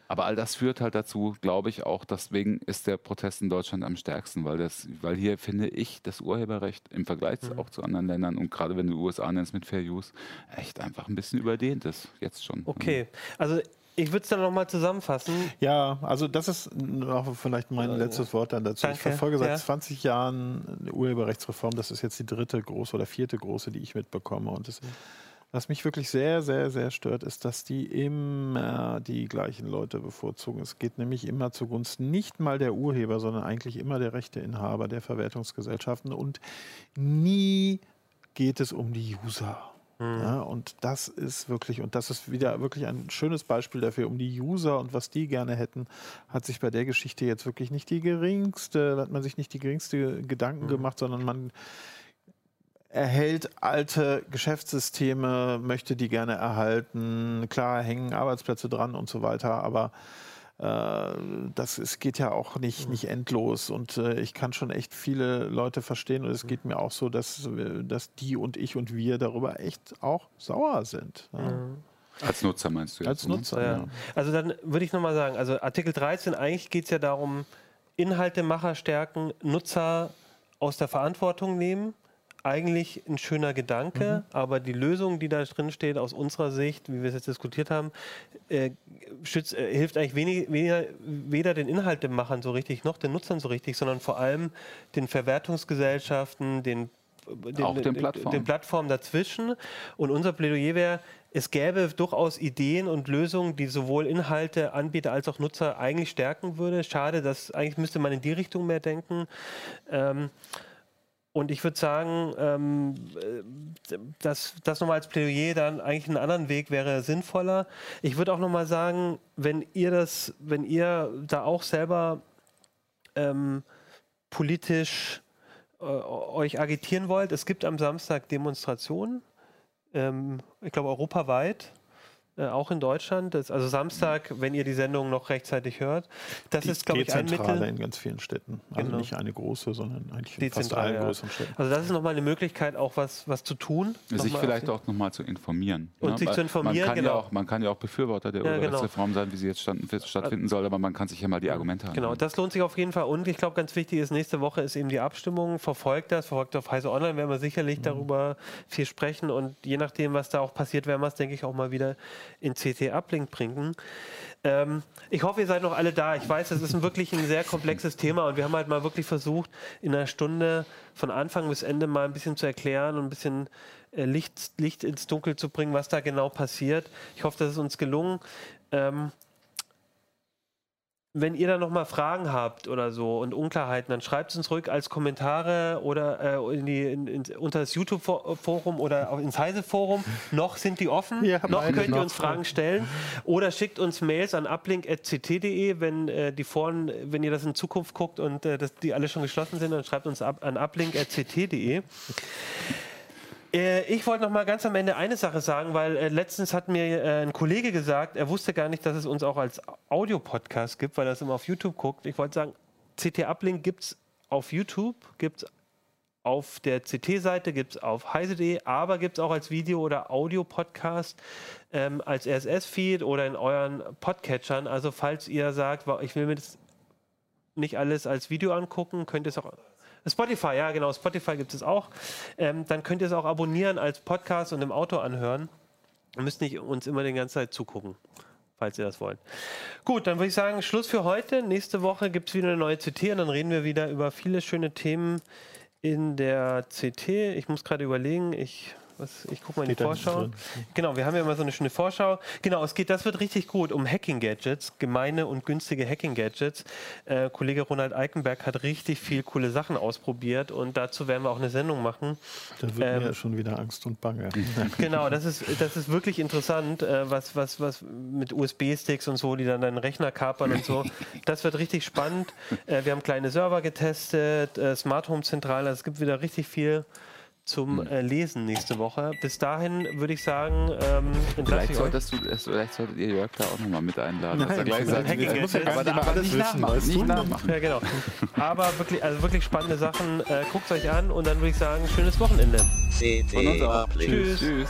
Aber all das führt halt dazu, glaube ich, auch deswegen ist der Protest in Deutschland am stärksten, weil, das, weil hier finde ich das Urheberrecht im Vergleich mhm. auch zu anderen Ländern und gerade wenn du USA nennst mit Fair Use, echt einfach ein bisschen überdehnt ist, jetzt schon. Okay, also ich würde es dann nochmal zusammenfassen. Ja, also das ist noch vielleicht mein äh, letztes Wort dann dazu. Danke. Ich verfolge seit ja. 20 Jahren eine Urheberrechtsreform. Das ist jetzt die dritte große oder vierte große, die ich mitbekomme. Und das, mhm was mich wirklich sehr, sehr, sehr stört, ist, dass die immer die gleichen Leute bevorzugen. Es geht nämlich immer zugunsten nicht mal der Urheber, sondern eigentlich immer der Rechteinhaber der Verwertungsgesellschaften. Und nie geht es um die User. Mhm. Ja, und das ist wirklich, und das ist wieder wirklich ein schönes Beispiel dafür, um die User und was die gerne hätten, hat sich bei der Geschichte jetzt wirklich nicht die geringste, hat man sich nicht die geringste Gedanken mhm. gemacht, sondern man erhält alte Geschäftssysteme, möchte die gerne erhalten. Klar hängen Arbeitsplätze dran und so weiter, aber äh, das es geht ja auch nicht, nicht endlos. Und äh, ich kann schon echt viele Leute verstehen. Und es geht mir auch so, dass, dass die und ich und wir darüber echt auch sauer sind. Ja. Mhm. Als Nutzer meinst du jetzt? Als ne? Nutzer, ja. ja. Also dann würde ich nochmal sagen, also Artikel 13, eigentlich geht es ja darum, Inhaltemacher stärken, Nutzer aus der Verantwortung nehmen eigentlich ein schöner Gedanke, mhm. aber die Lösung, die da drin steht, aus unserer Sicht, wie wir es jetzt diskutiert haben, äh, schützt, äh, hilft eigentlich wenig, weniger, weder den Inhaltemachern so richtig noch den Nutzern so richtig, sondern vor allem den Verwertungsgesellschaften, den den, auch den Plattformen. den Plattformen dazwischen. Und unser Plädoyer wäre, es gäbe durchaus Ideen und Lösungen, die sowohl Inhalte, Anbieter als auch Nutzer eigentlich stärken würde. Schade, dass eigentlich müsste man in die Richtung mehr denken. Ähm, und ich würde sagen, ähm, dass das nochmal als Plädoyer dann eigentlich einen anderen Weg wäre sinnvoller. Ich würde auch nochmal sagen, wenn ihr das, wenn ihr da auch selber ähm, politisch äh, euch agitieren wollt, es gibt am Samstag Demonstrationen, ähm, ich glaube europaweit. Äh, auch in Deutschland. Das, also Samstag, wenn ihr die Sendung noch rechtzeitig hört. Das die ist, glaube ich, ein Mittel. in ganz vielen Städten. Also genau. nicht eine große, sondern eigentlich in fast allen ja. größeren Städten. Also das ist nochmal eine Möglichkeit, auch was, was zu tun. Sich vielleicht auch nochmal zu informieren. Und ne? sich zu informieren, man kann, genau. ja auch, man kann ja auch Befürworter der ja, Urheberrechtsreform genau. sein, wie sie jetzt stattfinden soll, aber man kann sich ja mal die Argumente haben. Genau, das lohnt sich auf jeden Fall. Und ich glaube, ganz wichtig ist, nächste Woche ist eben die Abstimmung. Verfolgt das, verfolgt auf Heise Online, werden wir sicherlich mhm. darüber viel sprechen. Und je nachdem, was da auch passiert, werden wir es, denke ich, auch mal wieder in CT Uplink bringen. Ähm, ich hoffe, ihr seid noch alle da. Ich weiß, es ist ein wirklich ein sehr komplexes Thema und wir haben halt mal wirklich versucht, in einer Stunde von Anfang bis Ende mal ein bisschen zu erklären und ein bisschen äh, Licht, Licht ins Dunkel zu bringen, was da genau passiert. Ich hoffe, das ist uns gelungen. Ähm, wenn ihr da nochmal Fragen habt oder so und Unklarheiten, dann schreibt es uns ruhig als Kommentare oder äh, in die, in, in, unter das YouTube-Forum oder ins Heise-Forum. Noch sind die offen, ja, noch könnt ihr uns Fragen stellen. Oder schickt uns Mails an uplink.ct.de, wenn äh, die Foren, wenn ihr das in Zukunft guckt und äh, das, die alle schon geschlossen sind, dann schreibt uns ab, an uplink.ct.de. Äh, ich wollte noch mal ganz am Ende eine Sache sagen, weil äh, letztens hat mir äh, ein Kollege gesagt, er wusste gar nicht, dass es uns auch als Audiopodcast gibt, weil er es immer auf YouTube guckt. Ich wollte sagen, CT Uplink gibt es auf YouTube, gibt es auf der CT-Seite, gibt es auf heise.de, aber gibt es auch als Video- oder Audio-Podcast, ähm, als RSS-Feed oder in euren Podcatchern. Also falls ihr sagt, ich will mir das nicht alles als Video angucken, könnt ihr es auch Spotify, ja genau, Spotify gibt es auch. Ähm, dann könnt ihr es auch abonnieren als Podcast und im Auto anhören. Ihr müsst nicht uns immer die ganze Zeit zugucken, falls ihr das wollt. Gut, dann würde ich sagen, Schluss für heute. Nächste Woche gibt es wieder eine neue CT und dann reden wir wieder über viele schöne Themen in der CT. Ich muss gerade überlegen, ich was, ich gucke mal in die Vorschau. Genau, wir haben ja immer so eine schöne Vorschau. Genau, es geht, das wird richtig gut um Hacking-Gadgets, gemeine und günstige Hacking-Gadgets. Äh, Kollege Ronald Eikenberg hat richtig viel coole Sachen ausprobiert und dazu werden wir auch eine Sendung machen. Da wird ähm, mir ja schon wieder Angst und Bange. <laughs> genau, das ist, das ist wirklich interessant, äh, was, was, was mit USB-Sticks und so, die dann deinen Rechner kapern und so. Das wird richtig spannend. Äh, wir haben kleine Server getestet, äh, Smart Home Zentrale, also es gibt wieder richtig viel zum hm. äh, Lesen nächste Woche. Bis dahin würde ich sagen, ähm, vielleicht, solltest du, vielleicht solltet ihr Jörg da auch nochmal mit einladen. Nein, gleich sagt, Hacking muss ja aber, aber, aber nicht nachmachen. Nicht nachmachen. Ja, genau. aber wirklich, also wirklich spannende Sachen. Äh, Guckt euch an und dann würde ich sagen, schönes Wochenende. Von uns auch. Tschüss. Tschüss.